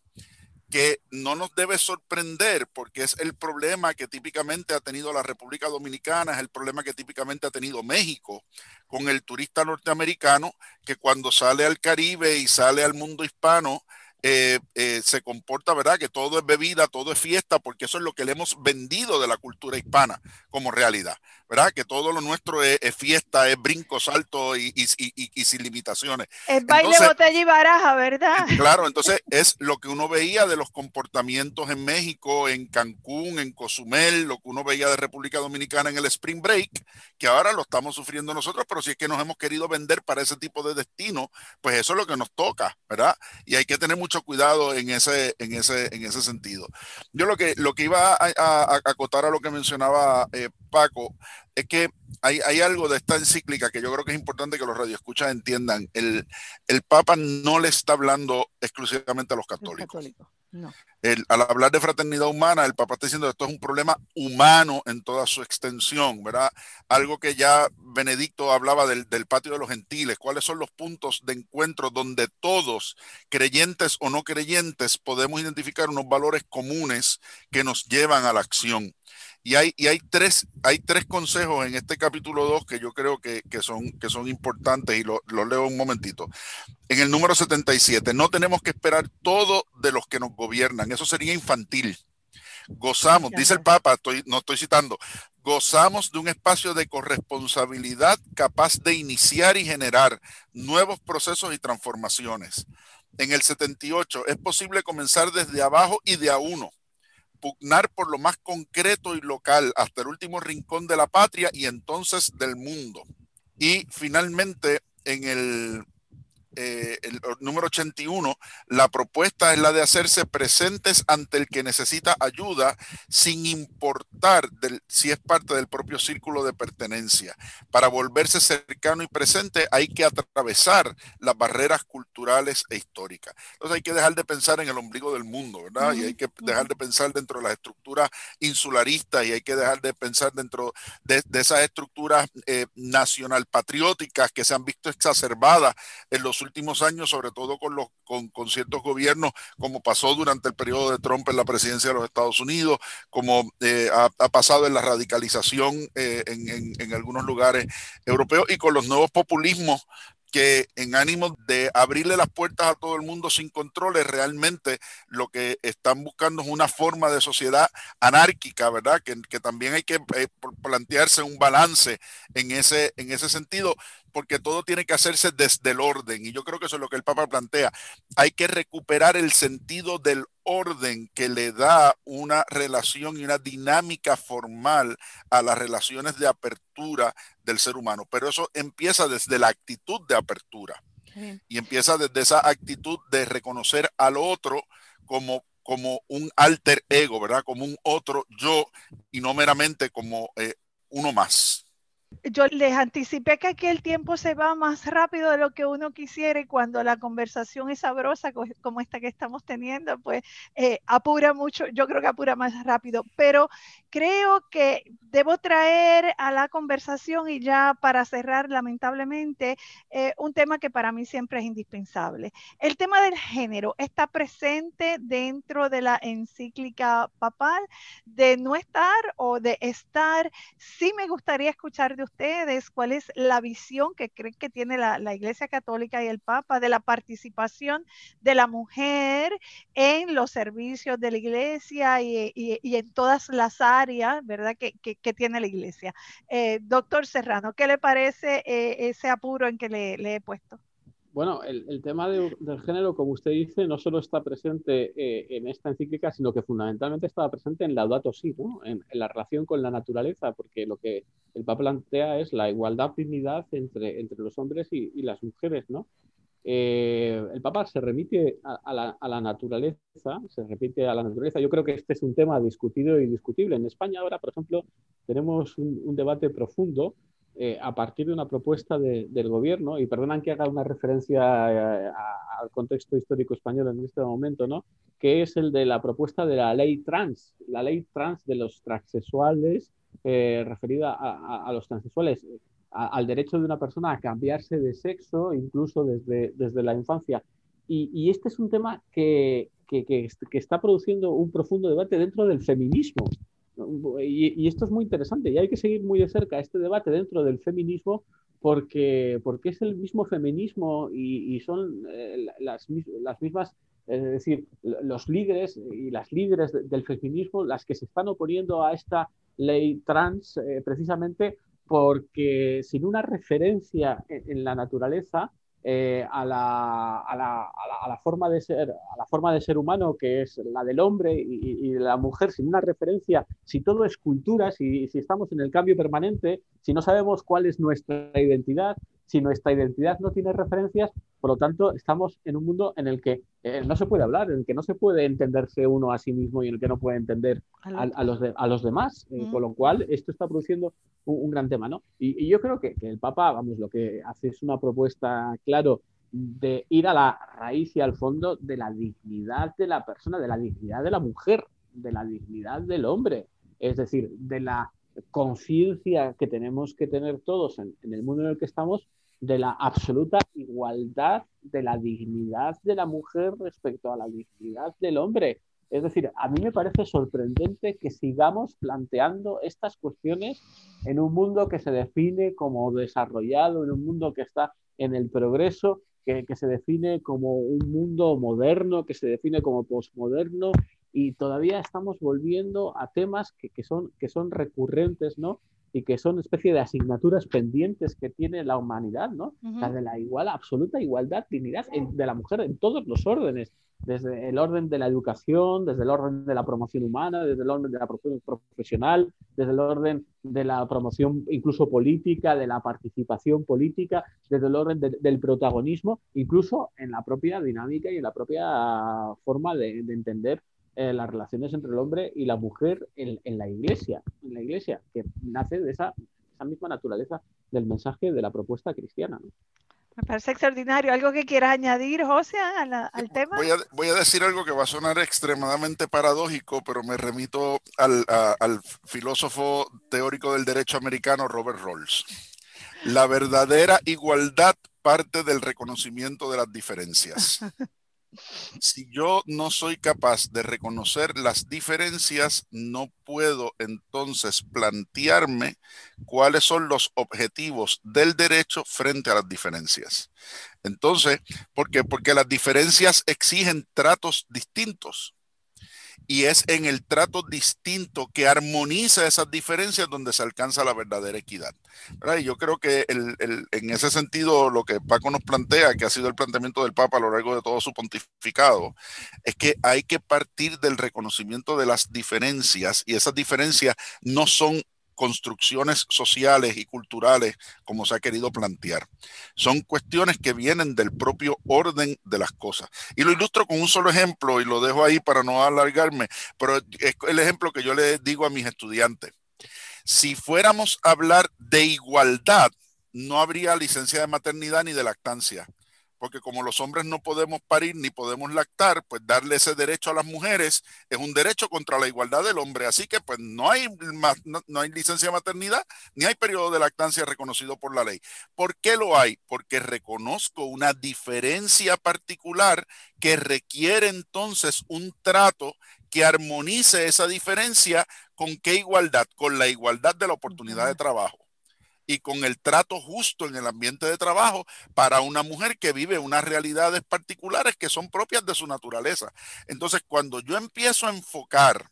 que no nos debe sorprender porque es el problema que típicamente ha tenido la República Dominicana, es el problema que típicamente ha tenido México con el turista norteamericano, que cuando sale al Caribe y sale al mundo hispano, eh, eh, se comporta, ¿verdad? Que todo es bebida, todo es fiesta, porque eso es lo que le hemos vendido de la cultura hispana como realidad, ¿verdad? Que todo lo nuestro es, fiesta, es brinco, salto y, sin limitaciones. Es baile, botella y baraja, ¿verdad? Claro, entonces es lo que uno veía de los comportamientos en México, en Cancún, en Cozumel, lo que uno veía de República Dominicana en el Spring Break, que ahora lo estamos sufriendo nosotros, pero si es que nos hemos querido vender para ese tipo de destino, pues eso es lo que nos toca, ¿verdad? Y hay que tener mucho cuidado en ese, en ese, en ese sentido. Yo lo que, lo que iba a, acotar a lo que mencionaba eh, Paco es que hay, hay, algo de esta encíclica que yo creo que es importante que los radioescuchas entiendan. El, el Papa no le está hablando exclusivamente a los católicos. El, al hablar de fraternidad humana, el Papa está diciendo que esto es un problema humano en toda su extensión, ¿verdad? Algo que ya Benedicto hablaba del, del, patio de los gentiles, cuáles son los puntos de encuentro donde todos, creyentes o no creyentes, podemos identificar unos valores comunes que nos llevan a la acción. Y hay, y hay, tres, hay tres consejos en este capítulo 2 que yo creo que, que, son, que son importantes y lo, lo, leo un momentito. En el número 77, no tenemos que esperar todo de los que nos gobiernan, eso sería infantil. Gozamos, dice el Papa, estoy, no estoy citando, gozamos de un espacio de corresponsabilidad capaz de iniciar y generar nuevos procesos y transformaciones. En el 78, es posible comenzar desde abajo y de a uno pugnar por lo más concreto y local hasta el último rincón de la patria y entonces del mundo. Y finalmente, en el eh, el, número 81, la propuesta es la de hacerse presentes ante el que necesita ayuda sin importar del, si es parte del propio círculo de pertenencia. Para volverse cercano y presente hay que atravesar las barreras culturales e históricas. Entonces hay que dejar de pensar en el ombligo del mundo, ¿verdad? Y hay que dejar de pensar dentro de las estructuras insularistas y hay que dejar de pensar dentro de, esas estructuras eh, nacional patrióticas que se han visto exacerbadas en los últimos años, sobre todo con, los, con, ciertos gobiernos, como pasó durante el periodo de Trump en la presidencia de los Estados Unidos, como eh, ha, pasado en la radicalización eh, en, en, en algunos lugares europeos y con los nuevos populismos que en ánimo de abrirle las puertas a todo el mundo sin controles, realmente lo que están buscando es una forma de sociedad anárquica, ¿verdad? Que, que también hay que eh, plantearse un balance en ese, en ese sentido, porque todo tiene que hacerse desde el orden. Y yo creo que eso es lo que el Papa plantea. Hay que recuperar el sentido del orden que le da una relación y una dinámica formal a las relaciones de apertura del ser humano. Pero eso empieza desde la actitud de apertura. Y empieza desde esa actitud de reconocer al otro como como un alter ego, ¿verdad? Como un otro yo y no meramente como eh, uno más. Yo les anticipé que aquí el tiempo se va más rápido de lo que uno quisiera y cuando la conversación es sabrosa como esta que estamos teniendo, pues eh, apura mucho, yo creo que apura más rápido, pero creo que debo traer a la conversación y ya para cerrar, lamentablemente, eh, un tema que para mí siempre es indispensable. El tema del género está presente dentro de la encíclica papal, de no estar o de estar. Sí me gustaría escuchar de ustedes cuál es la visión que creen que tiene la, Iglesia Católica y el Papa de la participación de la mujer en los servicios de la Iglesia y, en todas las áreas, ¿verdad?, que, tiene la Iglesia. Eh, doctor Serrano, ¿qué le parece eh, ese apuro en que le he puesto? Bueno, el, tema del género, como usted dice, no solo está presente eh, en esta encíclica, sino que fundamentalmente estaba presente en Laudato Si, ¿no? en, la relación con la naturaleza, porque lo que el Papa plantea es la igualdad, dignidad entre, entre los hombres y, las mujeres. ¿no? Eh, el Papa se remite a, la, naturaleza, se repite a la naturaleza. Yo creo que este es un tema discutido y discutible. En España ahora, por ejemplo, tenemos un debate profundo eh, a partir de una propuesta del gobierno, y perdonan que haga una referencia eh, al contexto histórico español en este momento, ¿no? que es el de la propuesta de la ley trans, la ley trans de los transexuales, eh, referida a, los transexuales, al derecho de una persona a cambiarse de sexo, incluso desde, desde la infancia. Y, este es un tema que, que, que, está produciendo un profundo debate dentro del feminismo. Y, esto es muy interesante y hay que seguir muy de cerca este debate dentro del feminismo porque, porque es el mismo feminismo y, son eh, las, las, mismas, es decir, los líderes y las líderes del feminismo las que se están oponiendo a esta ley trans eh, precisamente porque sin una referencia en la naturaleza eh, a, la, a, la, a, la, forma de ser, a la forma de ser humano que es la del hombre y, de la mujer sin una referencia, si todo es cultura, si, si estamos en el cambio permanente, si no sabemos cuál es nuestra identidad, si nuestra identidad no tiene referencias, por lo tanto, estamos en un mundo en el que eh, no se puede hablar, en el que no se puede entenderse uno a sí mismo y en el que no puede entender a, los, a los, demás. Eh, con lo cual, esto está produciendo un, gran tema, ¿no? Y, yo creo que, el Papa, vamos, lo que hace es una propuesta, claro, de ir a la raíz y al fondo de la dignidad de la persona, de la dignidad de la mujer, de la dignidad del hombre, es decir, de la conciencia que tenemos que tener todos en, el mundo en el que estamos de la absoluta igualdad de la dignidad de la mujer respecto a la dignidad del hombre. Es decir, a mí me parece sorprendente que sigamos planteando estas cuestiones en un mundo que se define como desarrollado, en un mundo que está en el progreso, que, que se define como un mundo moderno, que se define como posmoderno, y todavía estamos volviendo a temas que, que, son, que son recurrentes, ¿no? Y que son especie de asignaturas pendientes que tiene la humanidad, ¿no? La de la igual, absoluta igualdad, dignidad de la mujer en todos los órdenes, desde el orden de la educación, desde el orden de la promoción humana, desde el orden de la promoción profesional, desde el orden de la promoción incluso política, de la participación política, desde el orden del protagonismo, incluso en la propia dinámica y en la propia forma de, de entender eh, las relaciones entre el hombre y la mujer en, la iglesia, en la iglesia, que nace de esa, esa misma naturaleza del mensaje de la propuesta cristiana. Me parece extraordinario. ¿Algo que quieras añadir, José, al, tema? Voy a, voy a, decir algo que va a sonar extremadamente paradójico, pero me remito al, al filósofo teórico del derecho americano, Robert Rawls. La verdadera igualdad parte del reconocimiento de las diferencias. Si yo no soy capaz de reconocer las diferencias, no puedo entonces plantearme cuáles son los objetivos del derecho frente a las diferencias. Entonces, ¿por qué? Porque las diferencias exigen tratos distintos y es en el trato distinto que armoniza esas diferencias donde se alcanza la verdadera equidad. Y yo creo que en ese sentido lo que Paco nos plantea, que ha sido el planteamiento del Papa a lo largo de todo su pontificado, es que hay que partir del reconocimiento de las diferencias y esas diferencias no son construcciones sociales y culturales como se ha querido plantear. Son cuestiones que vienen del propio orden de las cosas. Y lo ilustro con un solo ejemplo y lo dejo ahí para no alargarme, pero es el ejemplo que yo le digo a mis estudiantes. Si fuéramos a hablar de igualdad, no habría licencia de maternidad ni de lactancia porque como los hombres no podemos parir ni podemos lactar, pues darle ese derecho a las mujeres es un derecho contra la igualdad del hombre. Así que pues no hay, no, hay licencia de maternidad ni hay periodo de lactancia reconocido por la ley. ¿Por qué lo hay? Porque reconozco una diferencia particular que requiere entonces un trato que armonice esa diferencia con qué igualdad, con la igualdad de la oportunidad de trabajo y con el trato justo en el ambiente de trabajo para una mujer que vive unas realidades particulares que son propias de su naturaleza. Entonces, cuando yo empiezo a enfocar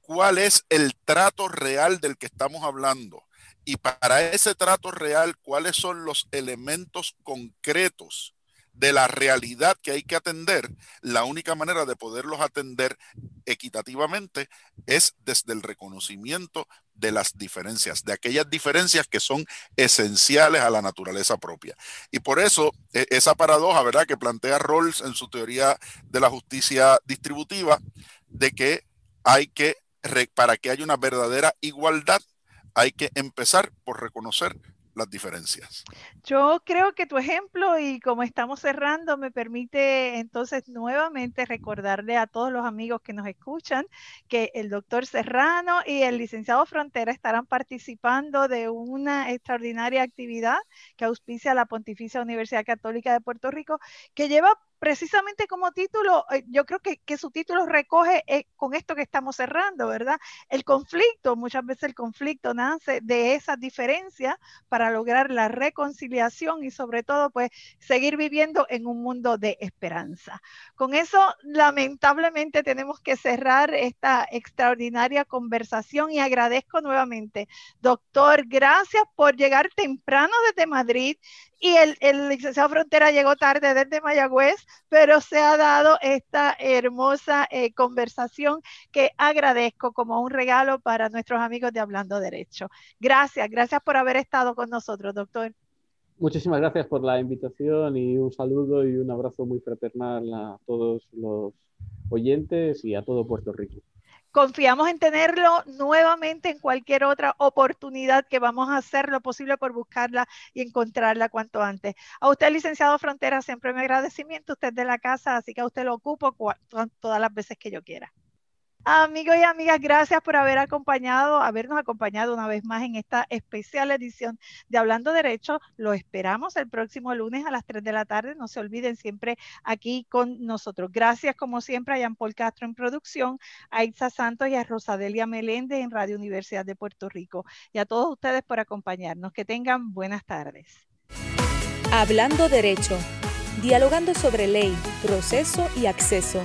cuál es el trato real del que estamos hablando y para ese trato real, cuáles son los elementos concretos de la realidad que hay que atender, la única manera de poderlos atender equitativamente es desde el reconocimiento de las diferencias, de aquellas diferencias que son esenciales a la naturaleza propia. Y por eso e, esa paradoja, ¿verdad?, que plantea Rawls en su teoría de la justicia distributiva, de que hay que, para que haya una verdadera igualdad, hay que empezar por reconocer las diferencias. Yo creo que tu ejemplo y como estamos cerrando me permite entonces nuevamente recordarle a todos los amigos que nos escuchan que el doctor Serrano y el licenciado Frontera estarán participando de una extraordinaria actividad que auspicia la Pontificia Universidad Católica de Puerto Rico que lleva precisamente como título, eh, yo creo que, su título recoge eh, con esto que estamos cerrando, ¿verdad? El conflicto, muchas veces el conflicto nace de esas diferencias para lograr la reconciliación y sobre todo, pues, seguir viviendo en un mundo de esperanza. Con eso, lamentablemente, tenemos que cerrar esta extraordinaria conversación y agradezco nuevamente, doctor, gracias por llegar temprano desde Madrid y el, el, licenciado Frontera llegó tarde desde Mayagüez, pero se ha dado esta hermosa eh, conversación que agradezco como un regalo para nuestros amigos de Hablando Derecho. Gracias, gracias por haber estado con nosotros, doctor. Muchísimas gracias por la invitación y un saludo y un abrazo muy fraternal a todos los oyentes y a todo Puerto Rico. Confiamos en tenerlo nuevamente en cualquier otra oportunidad que vamos a hacer lo posible por buscarla y encontrarla cuanto antes. A usted, licenciado Frontera, siempre me agradecimiento. Usted de la casa, así que a usted lo ocupo todas las veces que yo quiera. Amigos y amigas, gracias por haber acompañado, habernos acompañado una vez más en esta especial edición de Hablando Derecho. Lo esperamos el próximo lunes a las 3 de la tarde. No se olviden siempre aquí con nosotros. Gracias, como siempre, a Jean Paul Castro en producción, a Itza Santos y a Rosadelia Meléndez en Radio Universidad de Puerto Rico. Y a todos ustedes por acompañarnos. Que tengan buenas tardes. Hablando Derecho, dialogando sobre ley, proceso y acceso